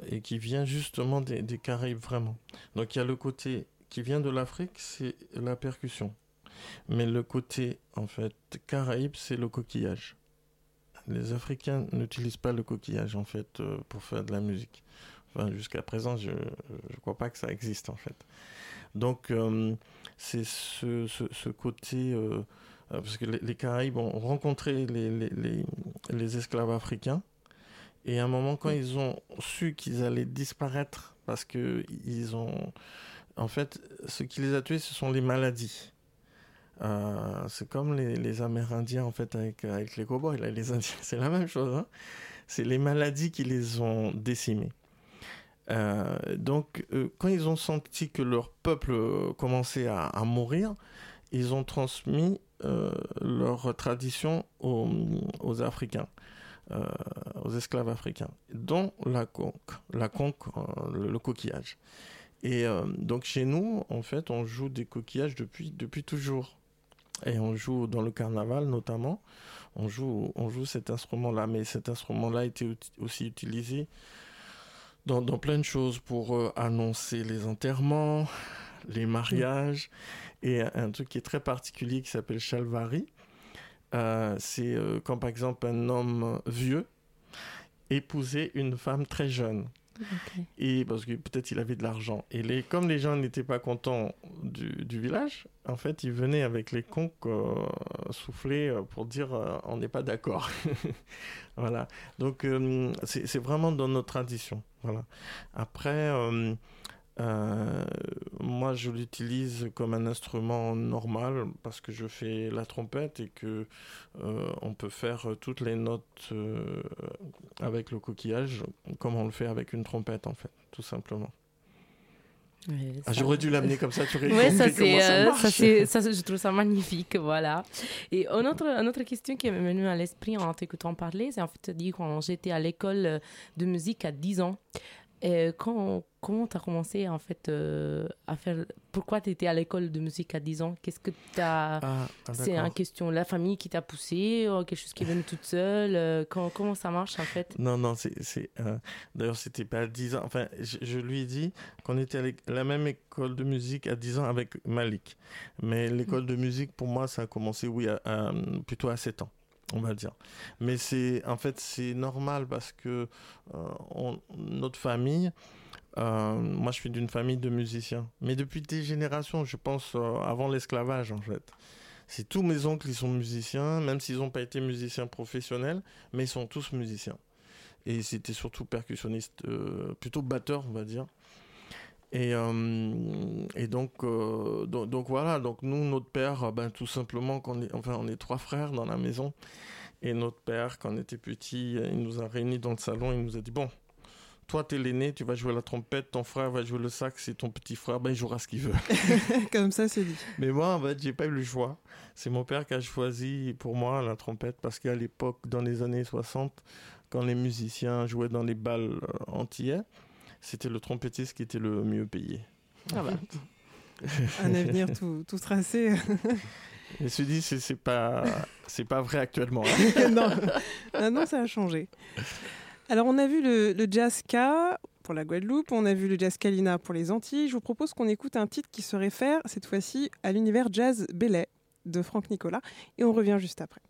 et qui vient justement des, des Caraïbes vraiment. Donc il y a le côté qui vient de l'Afrique c'est la percussion. Mais le côté en fait Caraïbes c'est le coquillage les Africains n'utilisent pas le coquillage en fait euh, pour faire de la musique. Enfin, jusqu'à présent, je ne crois pas que ça existe en fait. Donc, euh, c'est ce, côté. euh, parce que les, Caraïbes ont rencontré les, les, les esclaves africains Et à un moment, quand ils ont su qu'ils allaient disparaître, parce que ils ont, en fait, ce qui les a tués, ce sont les maladies. Euh, c'est comme les, Amérindiens en fait avec, les cowboys, là, les Indiens, [LAUGHS] c'est la même chose. Hein c'est les maladies qui les ont décimés. Euh, donc, euh, quand ils ont senti que leur peuple commençait à, mourir, ils ont transmis leur tradition aux, Africains, aux esclaves africains, dont la conque, la conque, le, le, coquillage. Et donc chez nous, en fait, on joue des coquillages depuis, depuis toujours. Et on joue dans le carnaval notamment, on joue, on joue cet instrument-là, mais cet instrument-là a été aussi utilisé dans, plein de choses pour euh, annoncer les enterrements, les mariages, et un truc qui est très particulier qui s'appelle Chalvari. Euh, c'est euh, quand par exemple un homme vieux épousait une femme très jeune. Et parce que peut-être il avait de l'argent. Et les, comme les gens n'étaient pas contents du, village, en fait, ils venaient avec les conques euh, souffler pour dire euh, on n'est pas d'accord. [LAUGHS] voilà. Donc euh, c'est vraiment dans notre tradition. Voilà. Après, euh, moi, je l'utilise comme un instrument normal parce que je fais la trompette et que euh, on peut faire toutes les notes euh, avec le coquillage comme on le fait avec une trompette en fait, tout simplement. Oui, ah, J'aurais dû l'amener comme ça, tu aurais ouais, ça, c'est, [LAUGHS] ça, je trouve ça magnifique, voilà. Et une autre, une autre question qui m'est venue à l'esprit en t'écoutant parler, c'est en fait de dire quand j'étais à l'école de musique à 10 ans, et quand, comment tu as commencé en fait euh, à faire Pourquoi tu étais à l'école de musique à 10 ans? Qu'est-ce que tu as ah, ah, C'est une question la famille qui t'a poussé ou quelque chose qui est venu toute seule euh, comment, comment ça marche en fait? Non, non, c'est. c'est euh... D'ailleurs, c'était pas à 10 ans. Enfin, je, je lui ai dit qu'on était à la même école de musique à 10 ans avec Malik. Mais l'école de musique, pour moi, ça a commencé, oui, à, à, plutôt à 7 ans on va dire. Mais c'est en fait c'est normal parce que euh, on, notre famille, euh, moi je suis d'une famille de musiciens, mais depuis des générations, je pense euh, avant l'esclavage en fait. C'est tous mes oncles qui sont musiciens, même s'ils n'ont pas été musiciens professionnels, mais ils sont tous musiciens. Et c'était surtout percussionniste, plutôt batteur on va dire. Et, euh, donc, euh, voilà, donc nous, notre père, ben, tout simplement, enfin, on est trois frères dans la maison. Et notre père, quand on était petit, il nous a réunis dans le salon, il nous a dit, bon, toi, t'es l'aîné, tu vas jouer la trompette, ton frère va jouer le sax et ton petit frère, ben, il jouera ce qu'il veut. [LAUGHS] Comme ça, c'est dit. Mais moi, en fait, j'ai pas eu le choix. C'est mon père qui a choisi pour moi la trompette parce qu'à l'époque, dans les années 60, quand les musiciens jouaient dans les balles antillais, c'était le trompettiste qui était le mieux payé. Ah bah. [LAUGHS] Un avenir tout, tout tracé. [LAUGHS] Je me suis dit, c'est, pas, pas vrai actuellement. non. Ah non, ça a changé. Alors, on a vu le, le jazz K pour la Guadeloupe, on a vu le jazz Kalina pour les Antilles. Je vous propose qu'on écoute un titre qui se réfère cette fois-ci à l'univers jazz Belay de Franck Nicolas et on revient juste après.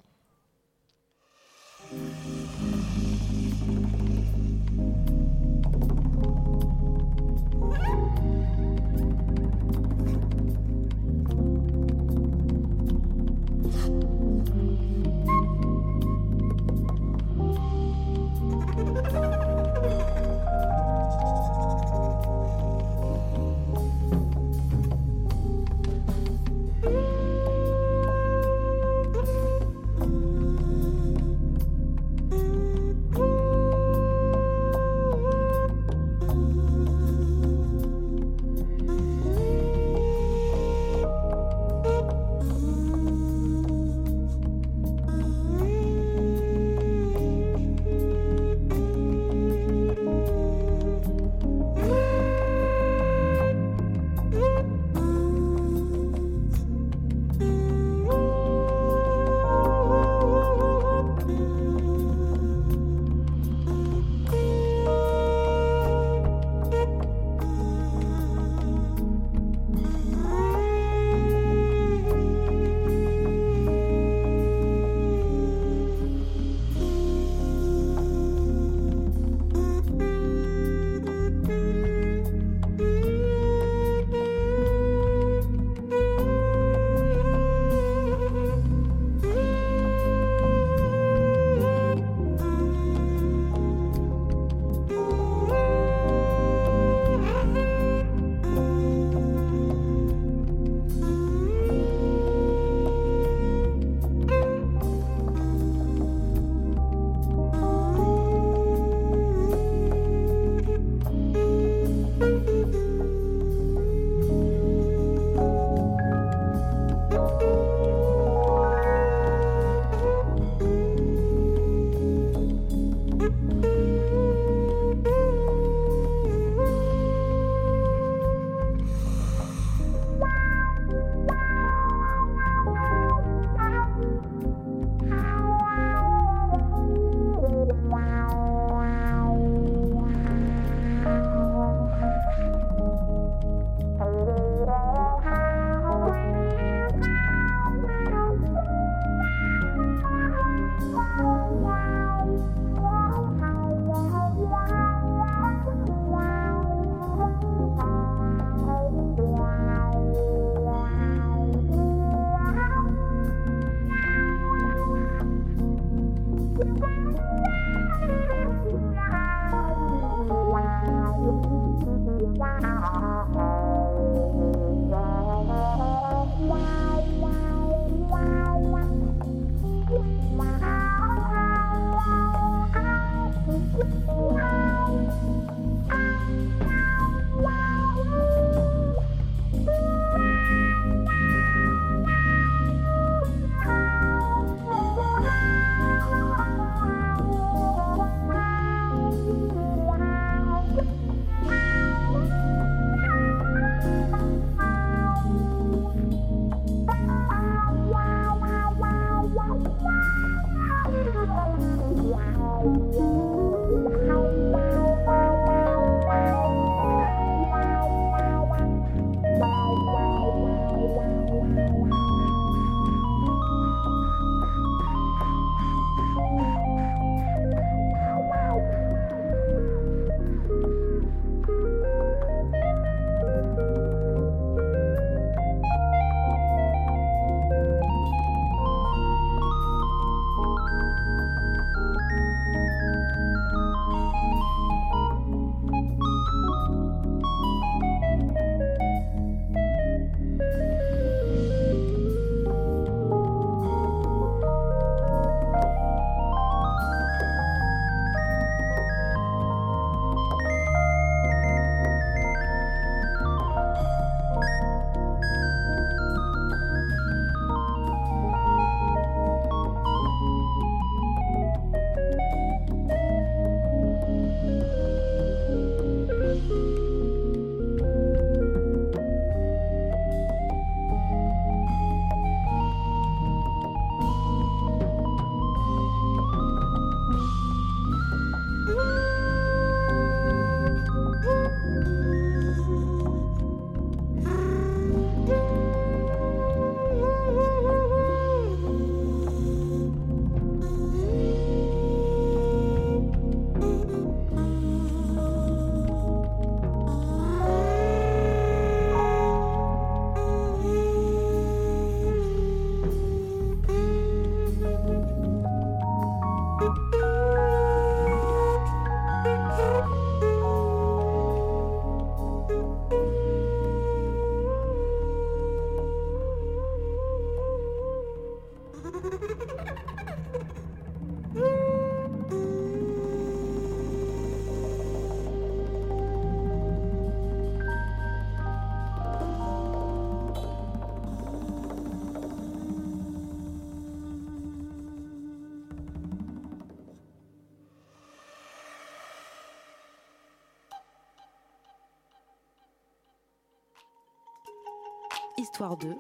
Histoire 2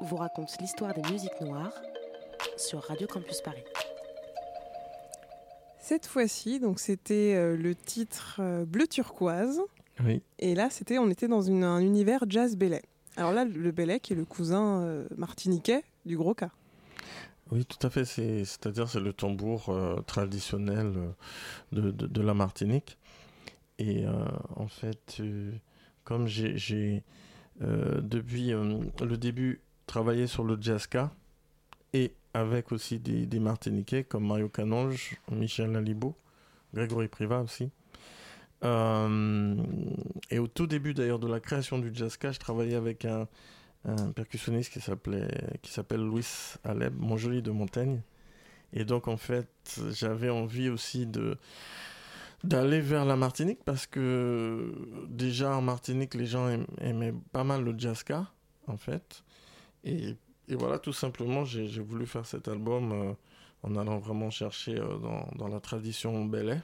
vous raconte l'histoire des musiques noires sur Radio Campus Paris. Cette fois-ci, donc c'était euh, le titre euh, Bleu turquoise. Oui. Et là, c'était, on était dans une- un univers jazz belay. Alors là, le belay qui est le cousin euh, martiniquais du gros cas. Oui, tout à fait. C'est, c'est-à-dire, c'est le tambour euh, traditionnel de, de, de la Martinique. Et euh, en fait, euh, comme j'ai, depuis euh, le début travaillé sur le jazzka et avec aussi des, des Martiniquais comme Mario Canonge, Michel Lalibo, Grégory Privat aussi. Euh, et au tout début d'ailleurs de la création du jazzka, je travaillais avec un, percussionniste qui s'appelle Louis Aleb, mon joli de Montaigne. Et donc en fait, j'avais envie aussi de d'aller vers la Martinique parce que déjà en Martinique, les gens aim- aimaient pas mal le jazzka en fait. Et, et voilà, tout simplement, j'ai voulu faire cet album euh, en allant vraiment chercher euh, dans, dans la tradition belay.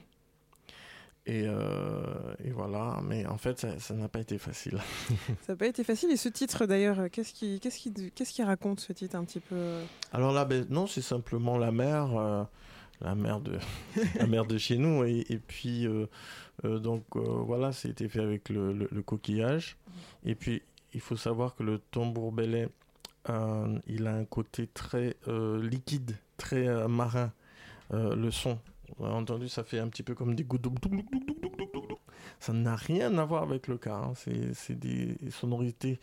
Et, euh, et voilà, mais en fait, ça n'a pas été facile. [LAUGHS] Ça n'a pas été facile. Et ce titre, d'ailleurs, qu'est-ce qui, qu'est-ce qui, qu'est-ce qui raconte ce titre un petit peu? Alors là, ben, non, c'est simplement la mer, euh, la mer de, [LAUGHS] la mer de chez nous. Et, et puis, euh, euh, donc euh, voilà, c'était fait avec le, le- le coquillage. Et puis, il faut savoir que le tambour belay, il a un côté très liquide, très marin. Le son, vous avez entendu, ça fait un petit peu comme des gouttes. Ça n'a rien à voir avec le cas. hein. C'est des sonorités.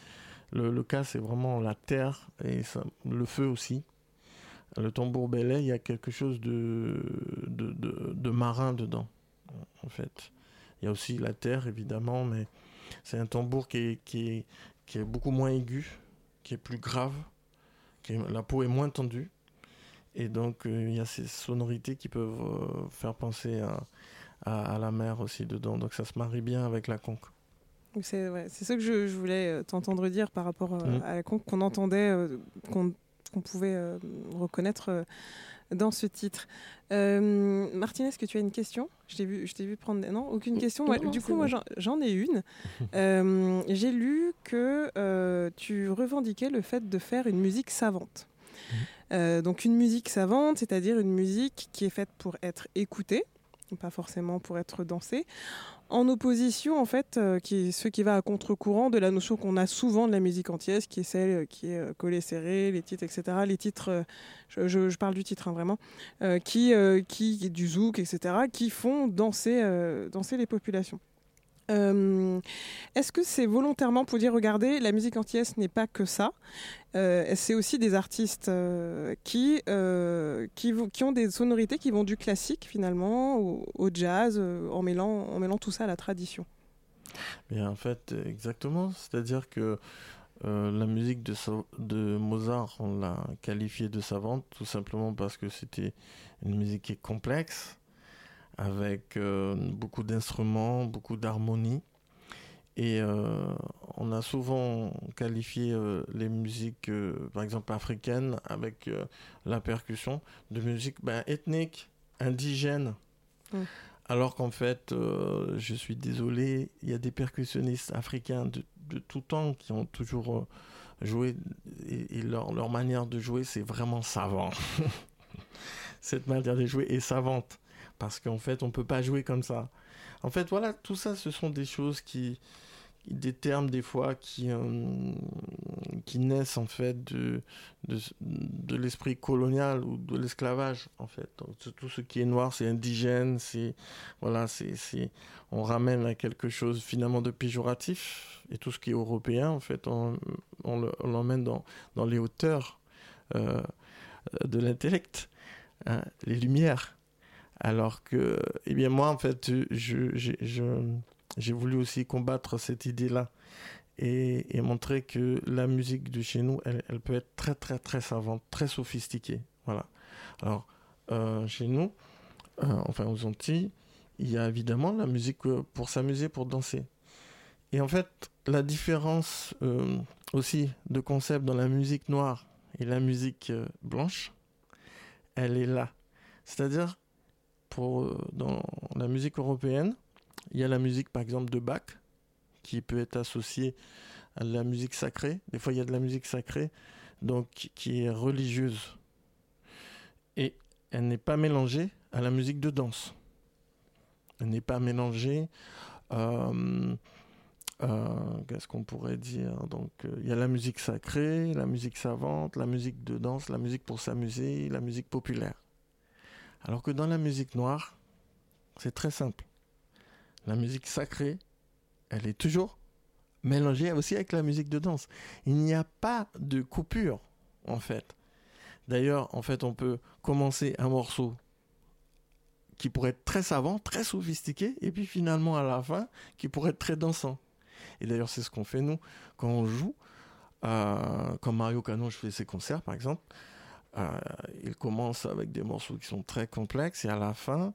Le, le cas, c'est vraiment la terre et ça- le feu aussi. Le tambour belay, il y a quelque chose de, de, de- de marin dedans, en fait. Il y a aussi la terre, évidemment, mais c'est un tambour qui est, qui, est, qui est beaucoup moins aigu, qui est plus grave, qui est- la peau est moins tendue. Et donc, euh, il y a ces sonorités qui peuvent euh, faire penser à, à, la mer aussi dedans. Donc ça se marie bien avec la conque. C'est ouais, ce que je, je voulais t'entendre dire par rapport mm. à la conque qu'on entendait, qu'on pouvait reconnaître dans ce titre. Euh, Martinez, est-ce que tu as une question? Je t'ai vu, je vu prendre. Non, aucune question. du coup, moi, j'en ai une. [LAUGHS] Euh, j'ai lu que euh, tu revendiquais le fait de faire une musique savante. Mhm. donc une musique savante, c'est-à-dire une musique qui est faite pour être écoutée, pas forcément pour être dansée, en opposition, en fait, euh, qui ce qui va à contre-courant de la notion qu'on a souvent de la musique antillaise, qui est celle euh, qui est euh, collée serrée, les titres, etc. Les titres, je, parle du titre hein, vraiment, qui, qui, du zouk, etc., qui font danser les populations. Euh, est-ce que c'est volontairement pour dire, regardez, la musique antillaise n'est pas que ça euh, C'est aussi des artistes euh, qui, qui, ont des sonorités qui vont du classique finalement au, jazz, en, mêlant, en mêlant tout ça à la tradition. Mais en fait, exactement. C'est-à-dire que la musique de, de Mozart, on l'a qualifiée de savante tout simplement parce que c'était une musique qui est complexe avec euh, beaucoup d'instruments, beaucoup d'harmonie. Et euh, on a souvent qualifié euh, les musiques, par exemple africaines, avec la percussion, de musique ben, ethnique, indigène. Mm. Alors qu'en fait, je suis désolé, il y a des percussionnistes africains de, tout temps qui ont toujours joué, et, leur, leur, manière de jouer, c'est vraiment savant. [LAUGHS] Cette manière de jouer est savante parce qu'en fait, on peut pas jouer comme ça. En fait, voilà, tout ça, ce sont des choses qui, des termes des fois qui, euh, qui naissent en fait de, de, l'esprit colonial ou de l'esclavage en fait. tout ce qui est noir, c'est indigène, c'est voilà, c'est on ramène à quelque chose finalement de péjoratif et tout ce qui est européen en fait, on, on l'emmène dans, dans les hauteurs euh, de l'intellect, hein, les lumières. Alors que, eh bien, moi, en fait, j'ai voulu aussi combattre cette idée-là et, montrer que la musique de chez nous, elle, peut être très, très, très savante, très sophistiquée. Voilà. Alors, euh, chez nous, euh, enfin aux Antilles, il y a évidemment la musique pour s'amuser, pour danser. Et en fait, la différence euh, aussi de concept dans la musique noire et la musique blanche, elle est là. C'est-à-dire, pour, euh, dans la musique européenne, il y a la musique par exemple de Bach, qui peut être associée à la musique sacrée. Des fois, il y a de la musique sacrée, donc qui est religieuse. Et elle n'est pas mélangée à la musique de danse. Elle n'est pas mélangée. Euh, euh, qu'est-ce qu'on pourrait dire? Donc, il y a la musique sacrée, la musique savante, la musique de danse, la musique pour s'amuser, la musique populaire. Alors que dans la musique noire, c'est très simple. La musique sacrée, elle est toujours mélangée aussi avec la musique de danse. Il n'y a pas de coupure, en fait. D'ailleurs, en fait, on peut commencer un morceau qui pourrait être très savant, très sophistiqué, et puis finalement à la fin, qui pourrait être très dansant. Et d'ailleurs, c'est ce qu'on fait nous quand on joue. Euh, comme Mario Cano, je ses concerts, par exemple. Euh, il commence avec des morceaux qui sont très complexes et à la fin,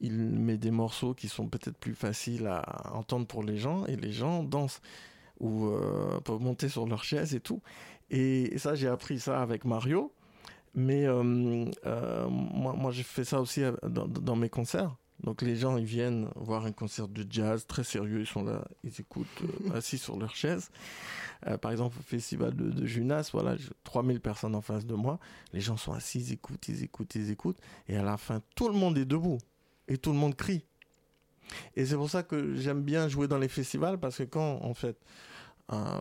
il met des morceaux qui sont peut-être plus faciles à entendre pour les gens et les gens dansent ou euh, peuvent monter sur leur chaise et tout. Et, ça, j'ai appris ça avec Mario. Mais euh, moi, moi j'ai fait ça aussi dans mes concerts. Donc les gens, ils viennent voir un concert de jazz très sérieux, ils sont là, ils écoutent euh, [LAUGHS] assis sur leur chaise. Euh, par exemple, au festival de, Junas, voilà, 3000 personnes en face de moi, les gens sont assis, ils écoutent, ils écoutent, ils écoutent, et à la fin, tout le monde est debout, et tout le monde crie. Et c'est pour ça que j'aime bien jouer dans les festivals, parce que quand, en fait, euh,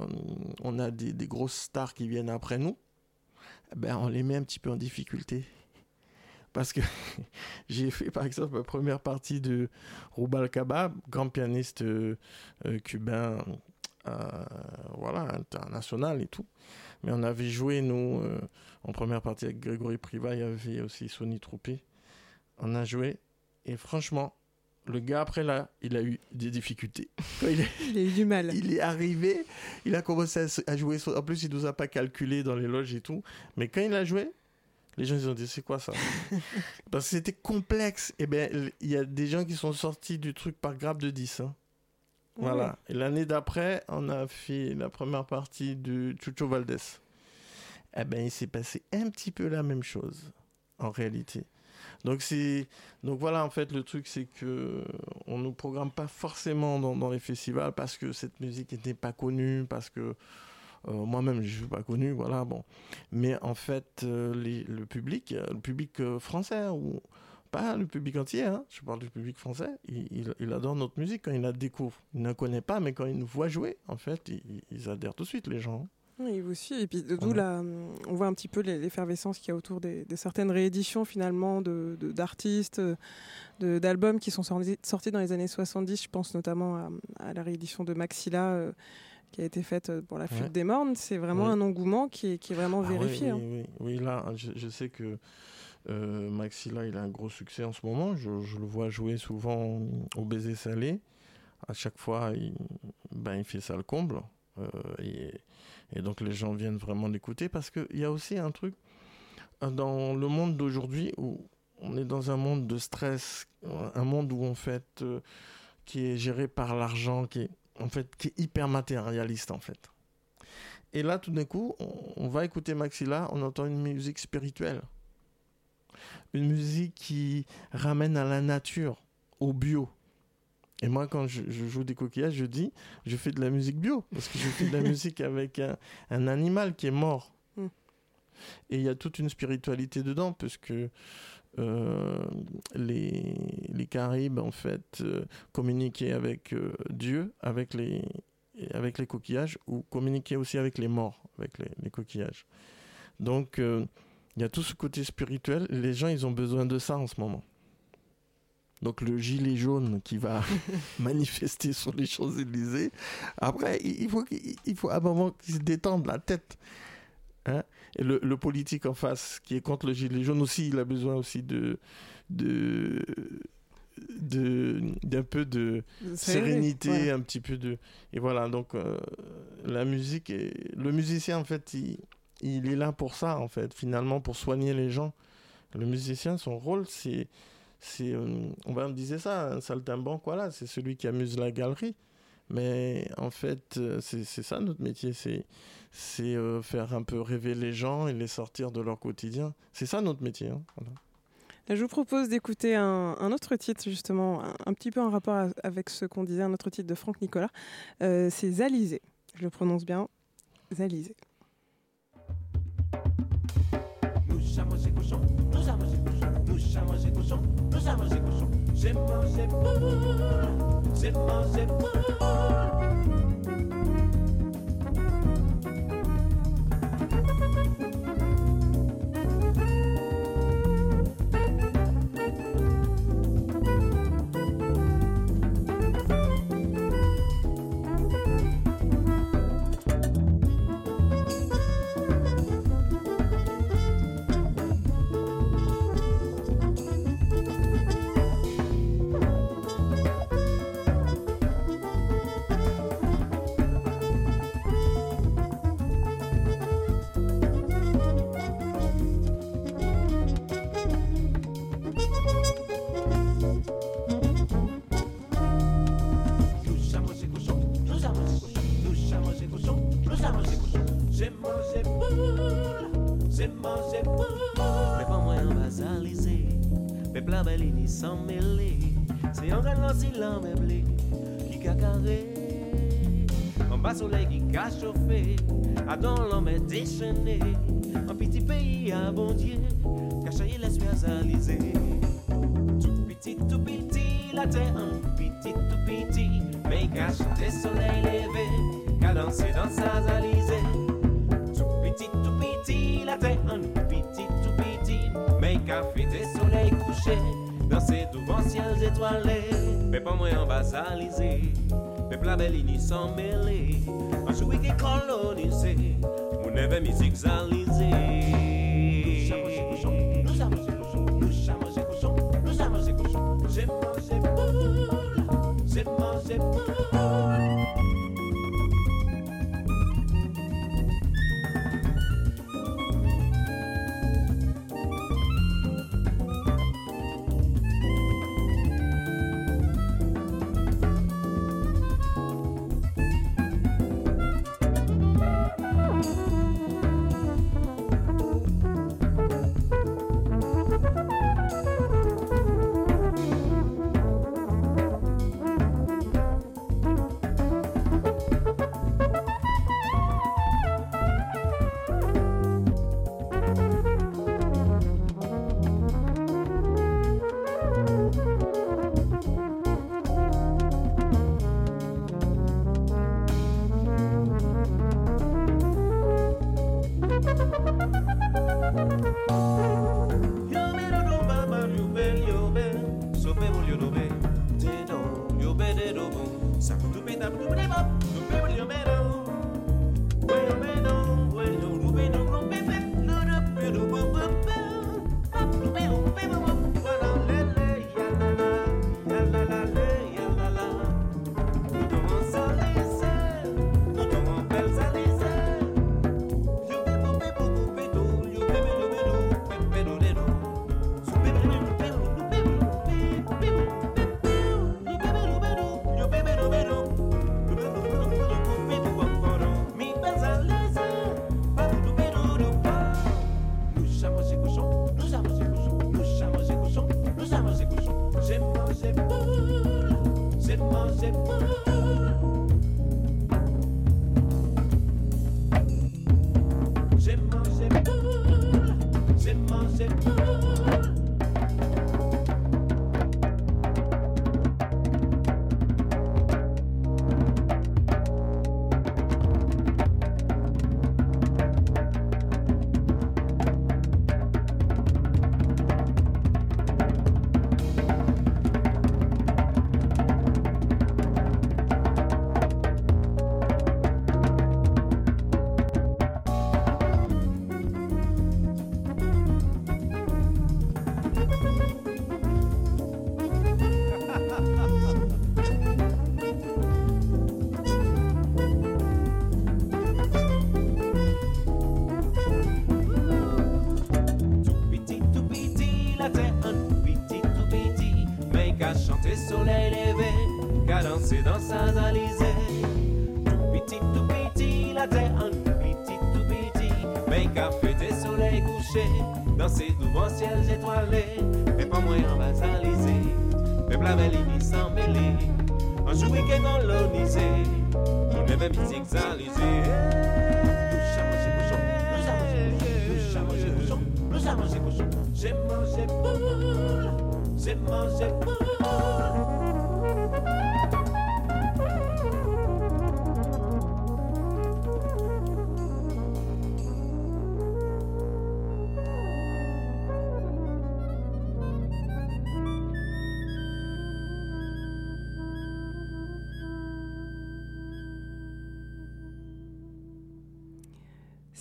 on a des, des grosses stars qui viennent après nous, ben, on les met un petit peu en difficulté parce que [LAUGHS] j'ai fait par exemple la première partie de Rubalcaba, grand pianiste euh, euh, cubain, euh, voilà, international et tout. Mais on avait joué, nous, en première partie avec Grégory Priva, il y avait aussi Sonny Troupé. On a joué, et franchement, le gars après là, il a eu des difficultés. [LAUGHS] Il, a eu du mal. Il est arrivé, il a commencé à, jouer. En plus, il nous a pas calculé dans les loges et tout. Mais quand il a joué, Les gens, ils ont dit, c'est quoi ça? [LAUGHS] Parce que c'était complexe. Et bien, il y a des gens qui sont sortis du truc par grappe de 10. hein. Voilà. Et l'année d'après, on a fait la première partie de Chucho Valdés. Eh ben, il s'est passé un petit peu la même chose, en réalité. Donc, c'est... Donc voilà, en fait, le truc, c'est que on ne nous programme pas forcément dans, dans les festivals parce que cette musique n'était pas connue, parce que moi-même, je ne suis pas connu, voilà, bon. Mais en fait, euh, les- le public, euh, le public euh, français, ou pas le public entier, hein, je parle du public français, il, il- il adore notre musique quand il la découvre. Il ne connaît pas, mais quand il nous voit jouer, en fait, ils, ils adhèrent tout de suite, les gens. Oui, suit. Et puis, d'où la, on voit un petit peu l'effervescence qu'il y a autour des, des certaines rééditions, finalement, de- d'artistes, de, d'albums qui sont sortis, sortis dans les années 70. Je pense notamment à, à la réédition de Maxilla, euh, qui a été faite euh, pour la Ouais. des Mornes. C'est vraiment un engouement qui est, qui est vraiment Ah vérifié. oui, hein. oui, oui, là, je, je sais que euh, Maxilla, il a un gros succès en ce moment. Je, je le vois jouer souvent au baiser salé. À chaque fois, il, ben, il fait ça le comble. Euh, et, et donc, les gens viennent vraiment l'écouter parce qu'il y a aussi un truc euh, dans le monde d'aujourd'hui où on est dans un monde de stress, un monde où, en fait, euh, qui est géré par l'argent, qui est, en fait, qui est hyper matérialiste, en fait. Et là, tout d'un coup, on, on va écouter Maxilla, on entend une musique spirituelle. Une musique qui ramène à la nature, au bio. Et moi, quand je, je joue des coquillages, je dis, je fais de la musique bio, parce que je fais de la [LAUGHS] musique avec un, un animal qui est mort. Mm. Et il y a toute une spiritualité dedans, parce que euh, les, les Caraïbes, en fait, euh, communiquaient avec euh, Dieu, avec les, avec les coquillages ou communiquer aussi avec les morts, avec les, les coquillages. Donc, euh, il y a tout ce côté spirituel. Les gens, ils ont besoin de ça en ce moment. Donc, le gilet jaune qui va [LAUGHS] manifester sur les Champs-Élysées. Après, il faut, il faut à un moment qu'ils se détendent la tête. Hein Et le, le politique en face, qui est contre le gilet jaune aussi, il a besoin aussi de. d'un peu de sérénité, Ouais. un petit peu de et voilà donc euh, la musique et le musicien en fait il, il est là pour ça en fait finalement pour soigner les gens le musicien son rôle c'est c'est euh, on va on disait ça un saltimbanque voilà c'est celui qui amuse la galerie mais en fait euh, c'est ça notre métier c'est c'est euh, faire un peu rêver les gens et les sortir de leur quotidien c'est ça notre métier hein, voilà. Là, Je vous propose d'écouter un, un autre titre, justement, un, un petit peu en rapport à- avec ce qu'on disait, un autre titre de Franck Nicolas. Euh, c'est Zalizé. Je le prononce bien. Zalizé. Nous avons mangé cochon, nous avons mangé cochon, nous avons mangé cochon, nous avons mangé cochon. J'ai mangé poule, j'ai plein belini sans mêler. C'est un grand silence meublé qui cacaré. En bas soleil qui a chauffé, à dans l'homme est déchaîné. Un petit pays à bon Dieu, cachaillé les alisé. Tout petit, tout petit, la terre un petit, tout petit. Mais cache des soleils levés, qu'a dansé dans sa alizé. toale Pep an mwen an basalize Pep la beli ni san mele An sou wike kolonize Moun eve mizik zalize mangé, mangé boule. J'ai mangé boule.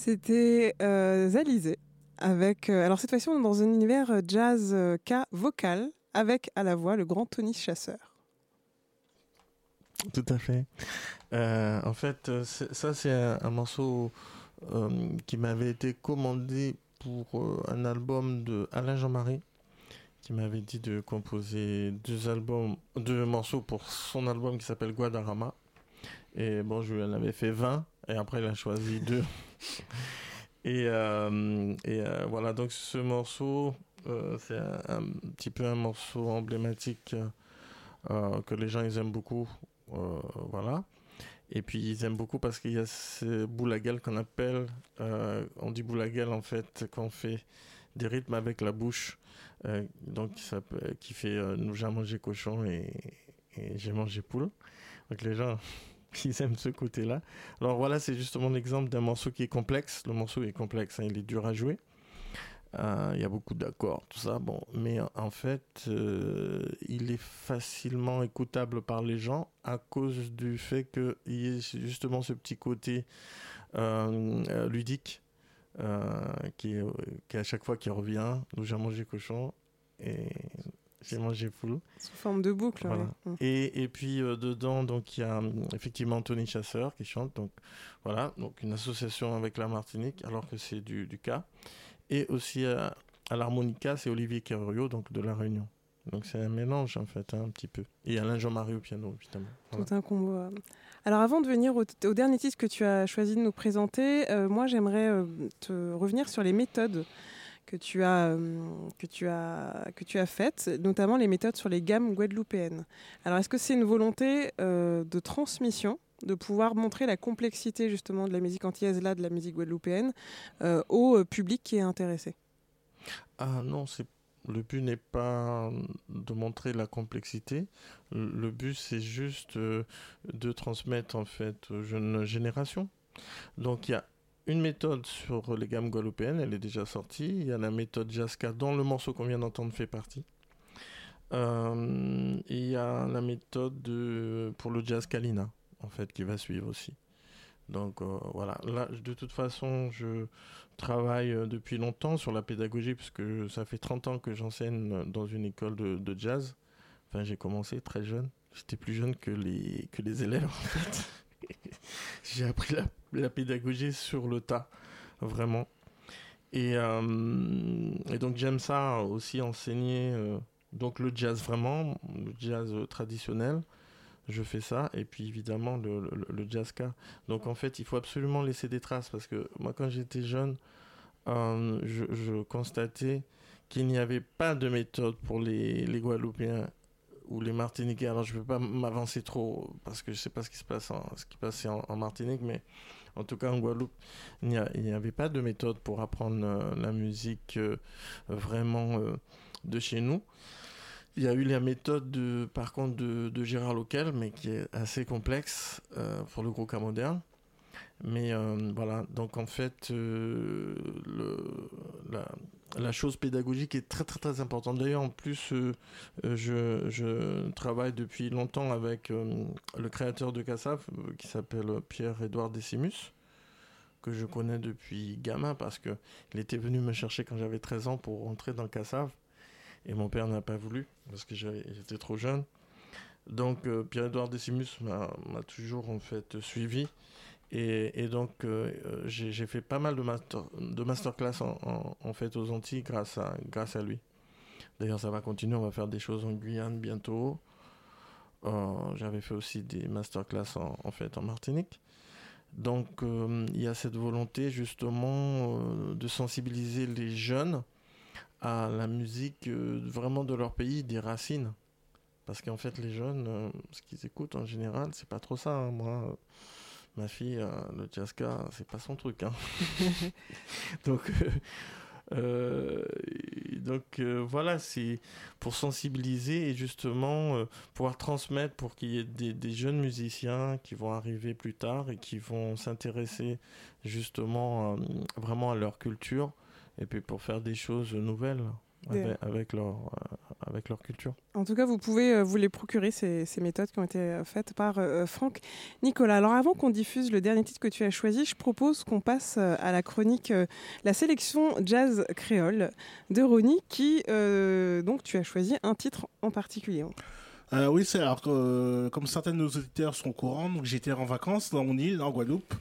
C'était euh, Zalizé avec. euh, alors cette fois-ci, on est dans un univers euh, jazz euh, K vocal avec à la voix le grand Tony Chasseur. Tout à fait. Euh, en fait, ça, c'est un, un morceau qui m'avait été commandé pour un album de Alain Jean-Marie, qui m'avait dit de composer deux albums, deux morceaux pour son album qui s'appelle Guadarrama. Et bon, je lui en avais fait 20, et après, il a choisi deux. [LAUGHS] [LAUGHS] Et, euh, euh, voilà, donc ce morceau, euh, c'est un, petit peu un morceau emblématique que les gens ils aiment beaucoup. voilà. Et puis ils aiment beaucoup parce qu'il y a ce boulaguel qu'on appelle, on dit boulaguel en fait, quand on fait des rythmes avec la bouche. donc ça qui fait nous j'ai mangé cochon et, et j'ai mangé poule. Donc les gens [LAUGHS] ils aiment ce côté-là. Alors voilà, c'est justement l'exemple d'un morceau qui est complexe. Le morceau est complexe, hein, il est dur à jouer. Euh, Il y a beaucoup d'accords, tout ça. Bon, mais en- en fait, euh, il est facilement écoutable par les gens à cause du fait qu'il y ait justement ce petit côté euh, euh, ludique euh, qui, qui à chaque fois qui revient. Nous j'ai mangé cochon et j'ai mangé poule. Sous forme de boucle. Voilà. ouais. Mm. Et, et puis euh, dedans, donc il y a hum, effectivement Anthony Chasseur qui chante. Donc voilà, donc une association avec la Martinique, alors que c'est du, du cas. Et aussi euh, à l'harmonica, c'est Olivier Querrio, donc de la Réunion. Donc c'est un mélange en fait, hein, un petit peu. Et Alain Jean-Marie au piano, évidemment. Voilà. Tout un combo. Alors avant de venir au, au dernier titre que tu as choisi de nous présenter, euh, moi j'aimerais euh, te revenir sur les méthodes que tu as euh, que tu as que tu as faites, notamment les méthodes sur les gammes guadeloupéennes. Alors est-ce que c'est une volonté euh, de transmission de pouvoir montrer la complexité justement de la musique antillaise là, de la musique guadeloupéenne euh, au public qui est intéressé? Ah non, c'est le but n'est pas de montrer la complexité. Le but c'est juste de transmettre en fait aux jeunes générations. Donc il y a une méthode sur les gammes guadeloupéennes, elle est déjà sortie. Il y a la méthode Jaska dont le morceau qu'on vient d'entendre fait partie. Euh, il y a la méthode de- pour le jazz Kalina en fait qui va suivre aussi. Donc euh, voilà, là de toute façon je travaille euh, depuis longtemps sur la pédagogie puisque ça fait 30 ans que j'enseigne dans une école de, jazz. Enfin j'ai commencé très jeune, j'étais plus jeune que les, que les élèves [LAUGHS] j'ai appris la, la pédagogie sur le tas, vraiment. Et, euh, donc j'aime ça aussi enseigner euh, donc le jazz vraiment, le jazz euh, traditionnel. Je fais ça et puis évidemment le, le. Donc en fait il faut absolument laisser des traces parce que moi quand j'étais jeune, je, constatais qu'il n'y avait pas de méthode pour les, les Guadeloupéens ou les Martiniquais. Alors je ne vais pas m'avancer trop parce que je ne sais pas ce qui se passe en, ce qui passait en Martinique, mais en tout cas en Guadeloupe, il n'y avait pas de méthode pour apprendre euh, la musique euh, vraiment euh, de chez nous. Il y a eu la méthode de, par contre de, Gérard Local, mais qui est assez complexe pour le cas moderne. Mais voilà, donc en fait, la chose pédagogique est très très très importante. D'ailleurs, en plus, euh, euh, je, travaille depuis longtemps avec euh, le créateur de Cassaf, euh, qui s'appelle Pierre-Édouard Décimus, que je connais depuis gamin parce que il était venu me chercher quand j'avais 13 ans pour rentrer dans Cassaf. Et mon père n'a pas voulu parce que j'étais trop jeune. Donc Pierre-Édouard Décimus m'a toujours en fait suivi. Et, donc euh, euh, j'ai fait pas mal de, master, de masterclass en, fait aux Antilles grâce à, grâce à lui. D'ailleurs ça va continuer, on va faire des choses en Guyane bientôt. Euh, J'avais fait aussi des masterclass en, fait en Martinique. Donc il y a cette volonté justement de sensibiliser les jeunes à la musique vraiment de leur pays, des racines. Parce qu'en fait les jeunes, ce qu'ils écoutent en général, c'est pas trop ça. hein. Moi, ma fille, euh, le jazzka, c'est pas son truc. hein. [LAUGHS] [LAUGHS] donc euh, euh, donc euh, voilà, c'est pour sensibiliser et justement euh, pouvoir transmettre pour qu'il y ait des, des jeunes musiciens qui vont arriver plus tard et qui vont s'intéresser justement vraiment à leur culture et puis pour faire des choses nouvelles avec, avec leur, euh, avec leur culture. En tout cas, vous pouvez euh, vous les procurer, ces, ces méthodes qui ont été euh, faites par euh, Franck Nicolas. Alors avant qu'on diffuse le dernier titre que tu as choisi, je propose qu'on passe à la chronique euh, La sélection jazz créole de Ronnie, qui, euh, donc, tu as choisi un titre en particulier. Euh, oui, c'est alors que, euh, comme certains de nos auditeurs sont au courant, donc j'étais en vacances dans mon île, en Guadeloupe,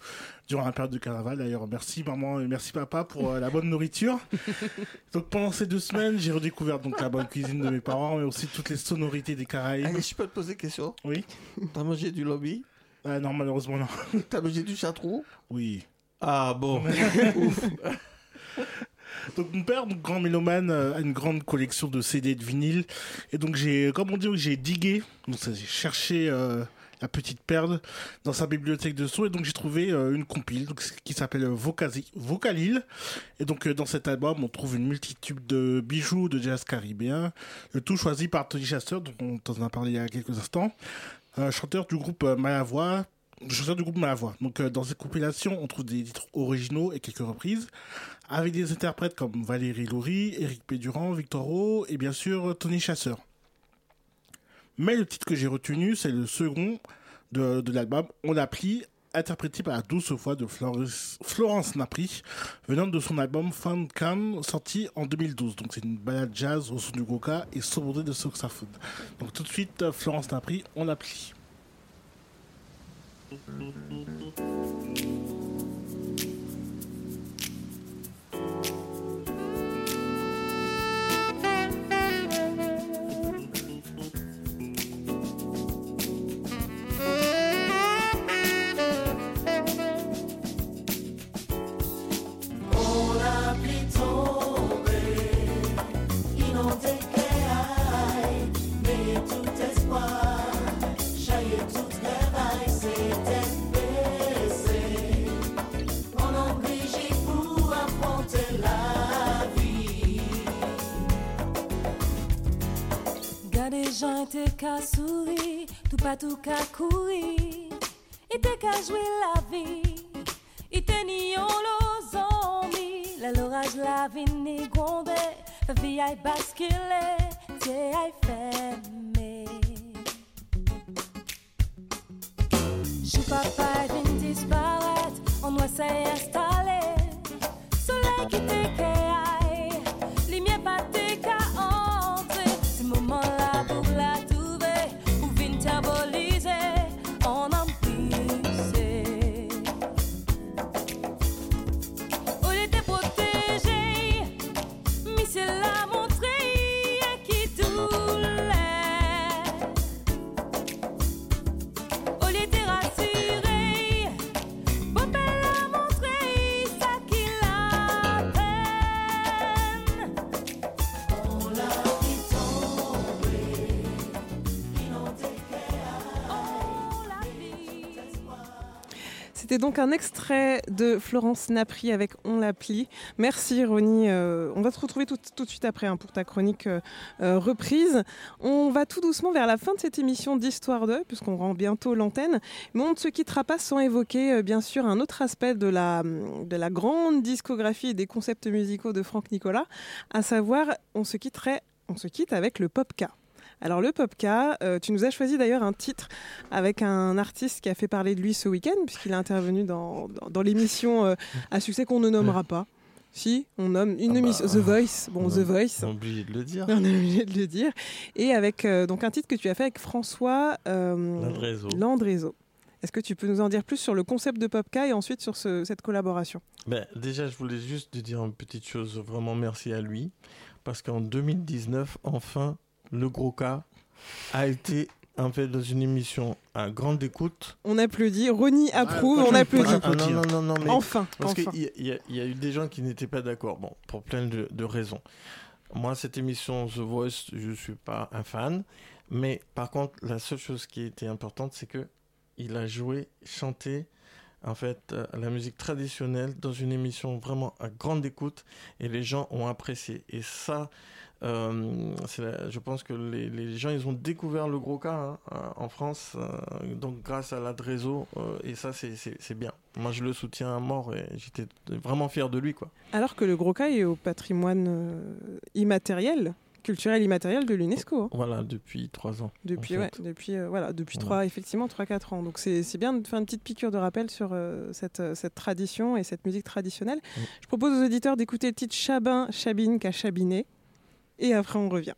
durant la période de carnaval. D'ailleurs, merci maman et merci papa pour euh, la bonne nourriture. [LAUGHS] donc pendant ces deux semaines, j'ai redécouvert donc la bonne cuisine de mes parents, mais aussi toutes les sonorités des Caraïbes. je peux te poser une question? Oui. T'as mangé du lobby? Euh, non, malheureusement non. T'as mangé du chartrou Oui. Ah bon [LAUGHS] Donc mon père, donc grand mélomane, euh, a une grande collection de CD et de vinyles. Et donc j'ai, comme on dit, j'ai digué, donc j'ai cherché euh, la petite perle dans sa bibliothèque de sons. Et donc j'ai trouvé euh, une compile donc, qui s'appelle Vocalil. Et donc euh, dans cet album, on trouve une multitude de bijoux de jazz caribéen. Le tout choisi par Tony Chasseur, dont on t'en a parlé il y a quelques instants. Euh, chanteur du groupe euh, Malavoie. Chanteur du groupe Malavoie. Donc euh, dans cette compilation, on trouve des titres originaux et quelques reprises avec des interprètes comme Valérie Loury, Éric Pédurand, Victor Rowe et bien sûr Tony Chasseur. Mais le titre que j'ai retenu, c'est le second de, l'album, On l'appli, interprété par la douce voix de Florence, Napri, venant de son album Fun Can, sorti en 2012. Donc c'est une balade jazz au son du goka et saupoudrée de saxophone. Donc tout de suite, euh, Florence Napri, On l'appli. On Gens étaient qu'à sourire, tout pas tout qu'à courir, était qu'à jouer la vie, était ni on l'ozomie, la l'orage la vie ni gondé, la vie aille basculer, c'est aille fermer. Jou papa vient disparaître, on doit s'y installer, soleil qui te aille, C'était donc un extrait de Florence Napri avec On l'appli. Merci Ronnie. Euh, on va se retrouver tout, de suite après hein, pour ta chronique euh, euh, reprise. On va tout doucement vers la fin de cette émission d'Histoire d'œil, puisqu'on rend bientôt l'antenne. Mais on ne se quittera pas sans évoquer bien sûr un autre aspect de la, de la grande discographie et des concepts musicaux de Franck Nicolas, à savoir on se quitterait, on se quitte avec le popka. Alors le popka, euh, tu nous as choisi d'ailleurs un titre avec un artiste qui a fait parler de lui ce week-end, puisqu'il est intervenu dans, dans, dans l'émission euh, à succès qu'on ne nommera pas. Si, on nomme une Ah bah, émission, The Voice. Bon, on The a- Voice. On a oublié de le dire. [LAUGHS] On est obligé de le dire. Et avec euh, donc un titre que tu as fait avec François Landrezo. Landrezo. Est-ce que tu peux nous en dire plus sur le concept de Popka et ensuite sur ce- cette collaboration? Ben, déjà, je voulais juste te dire une petite chose. Vraiment, merci à lui. Parce qu'en 2019, enfin, le gros cas a été en fait, dans une émission à grande écoute. On applaudit. Ronnie approuve, on applaudit. Ah, non, non, non, non, mais Enfin, Parce enfin. qu'il y, a- y y eu des gens qui n'étaient pas d'accord, bon, pour plein de, de raisons. Moi, cette émission The Voice, je ne suis pas un fan, mais par contre, la seule chose qui était importante, c'est que il a joué, chanté, en fait, euh, la musique traditionnelle dans une émission vraiment à grande écoute, et les gens ont apprécié. Et ça, euh, la- je pense que les, gens, ils ont découvert le gros cas hein, euh, en France, donc grâce à l'Adreso, euh, et ça, c'est- bien. Moi, je le soutiens à mort, et j'étais vraiment fier de lui, quoi. Alors que le gros cas est au patrimoine immatériel, culturel immatériel de l'UNESCO. hein. Voilà, depuis trois ans. Depuis, en ouais, fait. depuis, euh, voilà, depuis Voilà. trois, effectivement, 3-4 ans. Donc c'est bien de faire une petite piqûre de rappel sur euh, cette, euh, cette tradition et cette musique traditionnelle. Je propose aux auditeurs d'écouter le titre Chabin, Chabine, qu'a chabiné. Et après, on revient.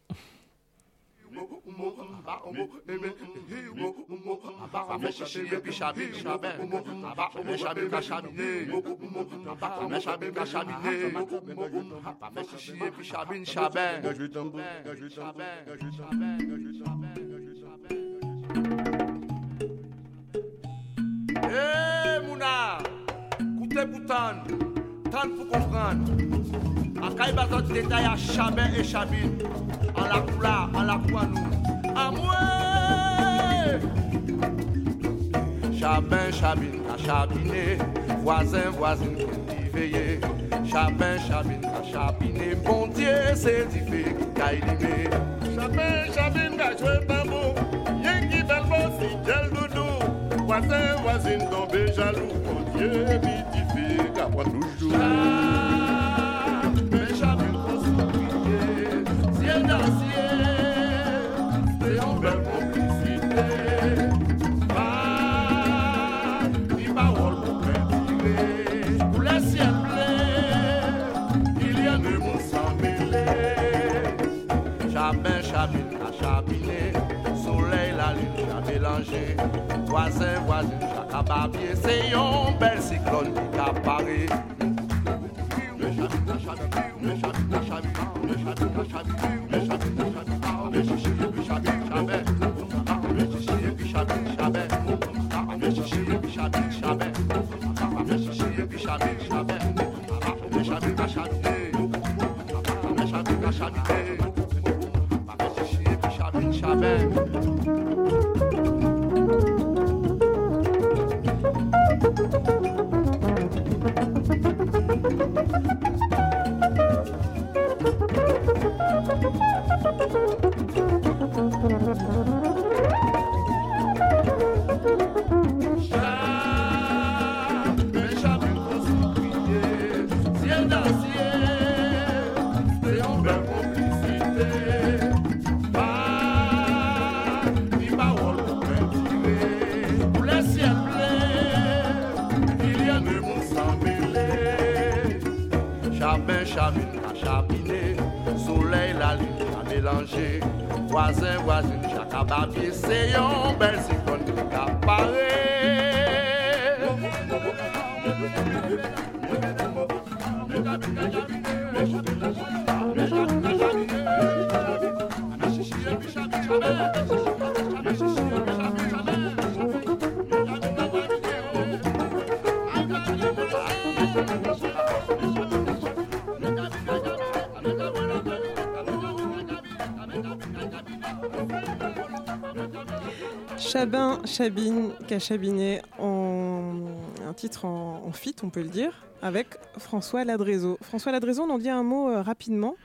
Eh, Mouna, écoutez Boutan, tant pour comprendre. À Kaïbaton, détail à Chabin et Chabine, en la coula, en la couanou. À moi! Chabin, Chabine, à Chabiné, voisin, voisine, qui veillé. Chabin, Chabine, à Chabiné, bon Dieu, c'est du fait qui a éliminé. Chabin, Chabine, a joué tambour. Yengi Belbo, si gel doudou. Voisin, voisine, tombé jaloux. Mon Dieu, bitifié, qu'après toujours. Mais belle complicité. Ah, il voir pour tirer. Pour le ciel bleu, il y a de mêlé. Chabin, chabine, à. Soleil, la lune, j'ai mélangé. Voisin, voisine, chaque ababier. C'est un bel cyclone qui apparaît. Le le le puis Chabin, chabine, à chabiner. Soleil, la lune, à mélanger. Voisin, voisine, chaque ababier, c'est un bel cyclone qui apparaît. Chabin, Chabine, qu'a chabiné en un titre en, feat, on peut le dire, avec François Ladrézo. François Ladrézo, on en dit un mot euh, rapidement.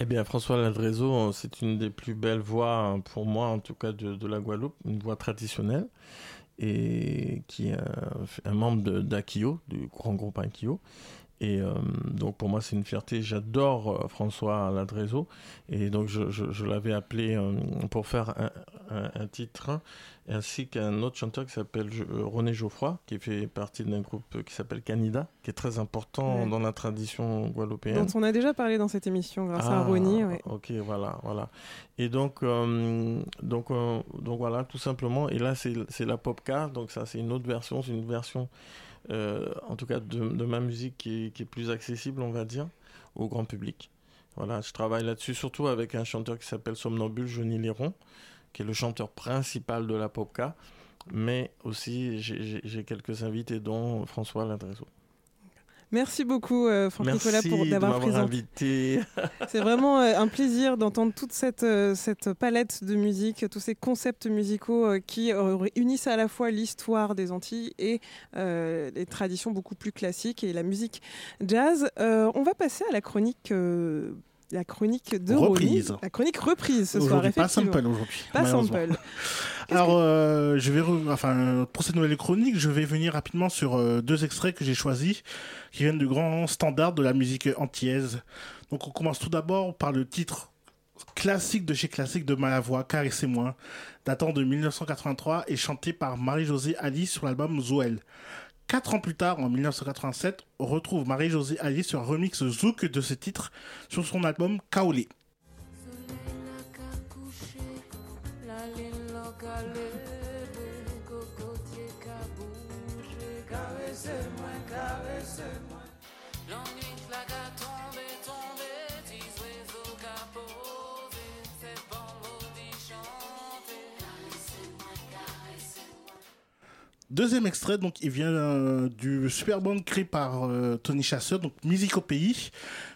Eh bien, François Ladrézo, euh, c'est une des plus belles voix, euh, pour moi en tout cas, de, la Guadeloupe, une voix traditionnelle, et qui est un, un membre d'Akio, du grand groupe Akio. Et euh, donc pour moi c'est une fierté, j'adore euh, François Ladrézo, et donc je, je- l'avais appelé euh, pour faire un, un- un titre, ainsi qu'un autre chanteur qui s'appelle euh, René Geoffroy, qui fait partie d'un groupe qui s'appelle Canida, qui est très important Ouais. dans la tradition guadeloupéenne. dont on a déjà parlé dans cette émission grâce à Ah, Ronnie. ouais. Ok, voilà, voilà. Et donc, euh, donc, euh, donc voilà, tout simplement. Et là, c'est c'est la pop car, donc ça, c'est une autre version, c'est une version, euh, en tout cas, de, de ma musique qui est, qui est plus accessible, on va dire, au grand public. Voilà, je travaille là-dessus, surtout avec un chanteur qui s'appelle Somnambule, Johnny Léron, qui est le chanteur principal de la Popka. Mais aussi, j'ai- quelques invités, dont François Ladresso. Merci beaucoup, euh, Franck Merci Nicolas, pour d'avoir présenté. invité. [LAUGHS] C'est vraiment euh, un plaisir d'entendre toute cette, euh, cette palette de musique, tous ces concepts musicaux euh, qui euh, unissent à la fois l'histoire des Antilles et les traditions beaucoup plus classiques et la musique jazz. On va passer à la chronique. La chronique de Reprise. La chronique reprise ce soir, pas sample aujourd'hui. Pas sample. Alors, euh, je vais, re- enfin, pour cette nouvelle chronique, je vais venir rapidement sur euh, deux extraits que j'ai choisis, qui viennent de grands standards de la musique antillaise. Donc, on commence tout d'abord par le titre classique de chez classique de Malavoie, Caressez-moi, datant de 1983 et chanté par Marie-Josée Ali sur l'album Zoel. Quatre ans plus tard, en 1987, on retrouve Marie-Josée Ali sur un remix zouk de ce titre sur son album Kaolé. Deuxième extrait, donc il vient euh, du super band créé par euh, Tony Chasseur, donc Musique au pays.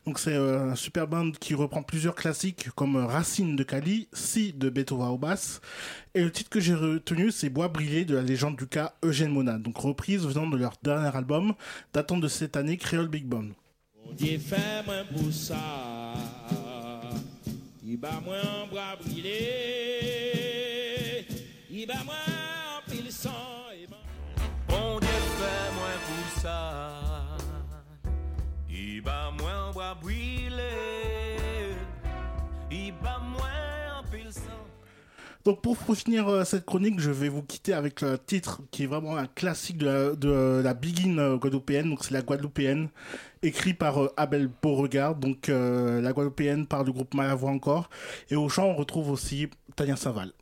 Donc c'est euh, un super band qui reprend plusieurs classiques comme Racine de Cali, Si de Beethoven au basse. Et le titre que j'ai retenu, c'est Bois brillé de la légende du cas Eugène Mona. Donc reprise venant de leur dernier album, datant de cette année, Créole Big Band. Donc pour finir euh, cette chronique, je vais vous quitter avec le titre qui est vraiment un classique de la, de, la Begin euh, guadeloupéenne. Donc c'est la guadeloupéenne, écrit par euh, Abel Beauregard. Donc la guadeloupéenne par le groupe Malavoie encore. Et au chant, on retrouve aussi Tania Saval.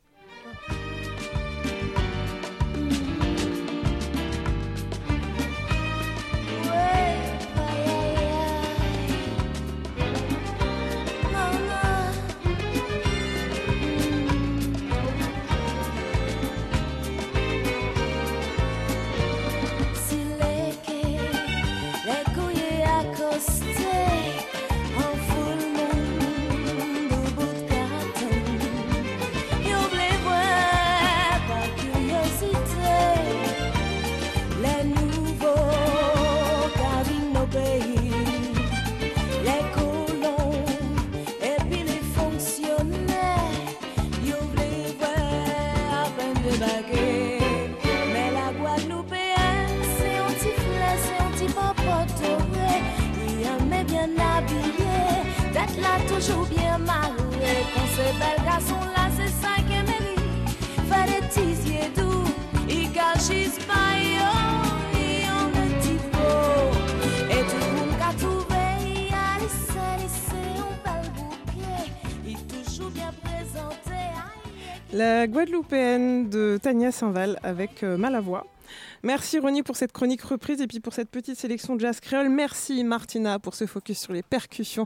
La Guadeloupéenne de Tania Saint-Val avec euh, Malavoie. Merci Ronnie pour cette chronique reprise et puis pour cette petite sélection de jazz créole. Merci Martina pour ce focus sur les percussions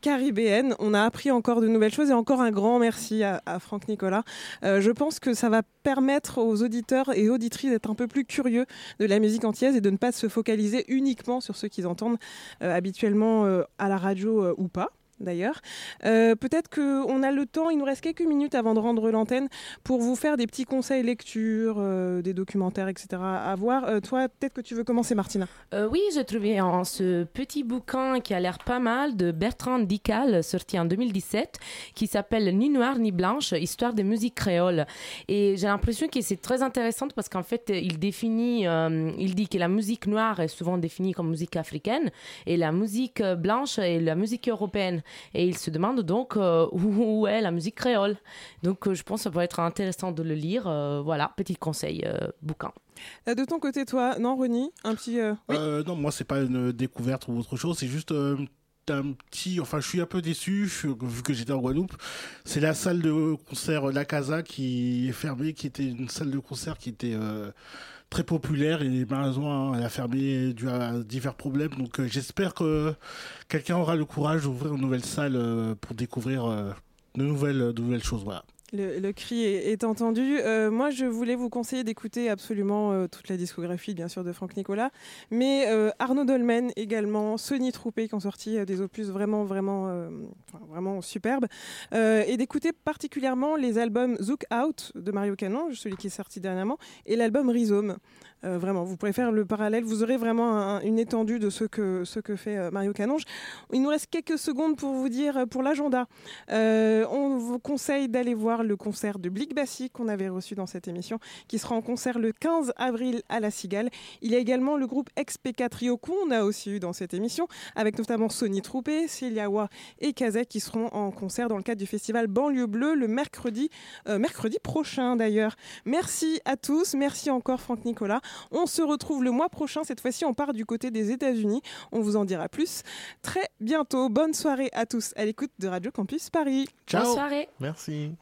caribéennes. On a appris encore de nouvelles choses et encore un grand merci à, Franck Nicolas. Euh, je pense que ça va permettre aux auditeurs et auditrices d'être un peu plus curieux de la musique antillaise et de ne pas se focaliser uniquement sur ce qu'ils entendent euh, habituellement à la radio ou pas. D'ailleurs, Euh, peut-être qu'on a le temps, il nous reste quelques minutes avant de rendre l'antenne pour vous faire des petits conseils lecture, euh, des documentaires, etc. à voir. Euh, toi, peut-être que tu veux commencer, Martina. Oui, j'ai trouvé ce petit bouquin qui a l'air pas mal de Bertrand Dical, sorti en 2017, qui s'appelle Ni noir ni blanche, histoire des musiques créoles. Et j'ai l'impression que c'est très intéressant parce qu'en fait, il définit, il dit que la musique noire est souvent définie comme musique africaine et la musique blanche est la musique européenne. Et il se demande donc euh, où, est la musique créole. Donc, euh, je pense que ça pourrait être intéressant de le lire. Euh, voilà, petit conseil, euh, bouquin. De ton côté, toi, non, Ronnie Un petit. euh, oui Euh, non, moi, c'est pas une découverte ou autre chose, c'est juste euh, un petit. Enfin, je suis un peu déçu, vu que j'étais en Guadeloupe. C'est la salle de concert La Casa qui est fermée, qui était une salle de concert qui était. euh, très populaire et malheureusement elle a fermé dû à divers problèmes. Donc euh, j'espère que quelqu'un aura le courage d'ouvrir une nouvelle salle euh, pour découvrir euh, de nouvelles de nouvelles choses. Voilà Le, cri est, entendu. Euh, moi, je voulais vous conseiller d'écouter absolument euh, toute la discographie, bien sûr, de Franck Nicolas, mais euh, Arnaud Dolmen également, Sony Troupé qui ont sorti des opus vraiment, vraiment, vraiment superbes, et d'écouter particulièrement les albums Zook Out de Mario Canon, celui qui est sorti dernièrement, et l'album Rhizome. Euh, vraiment, vous pourrez faire le parallèle. Vous aurez vraiment un- une étendue de ce que, ce que fait euh, Mario Canonge. Il nous reste quelques secondes pour vous dire euh, pour l'agenda. On vous conseille d'aller voir le concert de Blick Bassi qu'on avait reçu dans cette émission, qui sera en concert le 15 avril à la Cigale. Il y a également le groupe XP4 Trio qu'on a aussi eu dans cette émission, avec notamment Sony Troupé, Celiawa et Kazek qui seront en concert dans le cadre du festival Banlieue Bleue le mercredi, mercredi prochain d'ailleurs. Merci à tous, merci encore Franck Nicolas. On se retrouve le mois prochain, cette fois-ci on part du côté des États-Unis. On vous en dira plus très bientôt. Bonne soirée à tous à l'écoute de Radio Campus Paris. Ciao. Bonne soirée. Merci.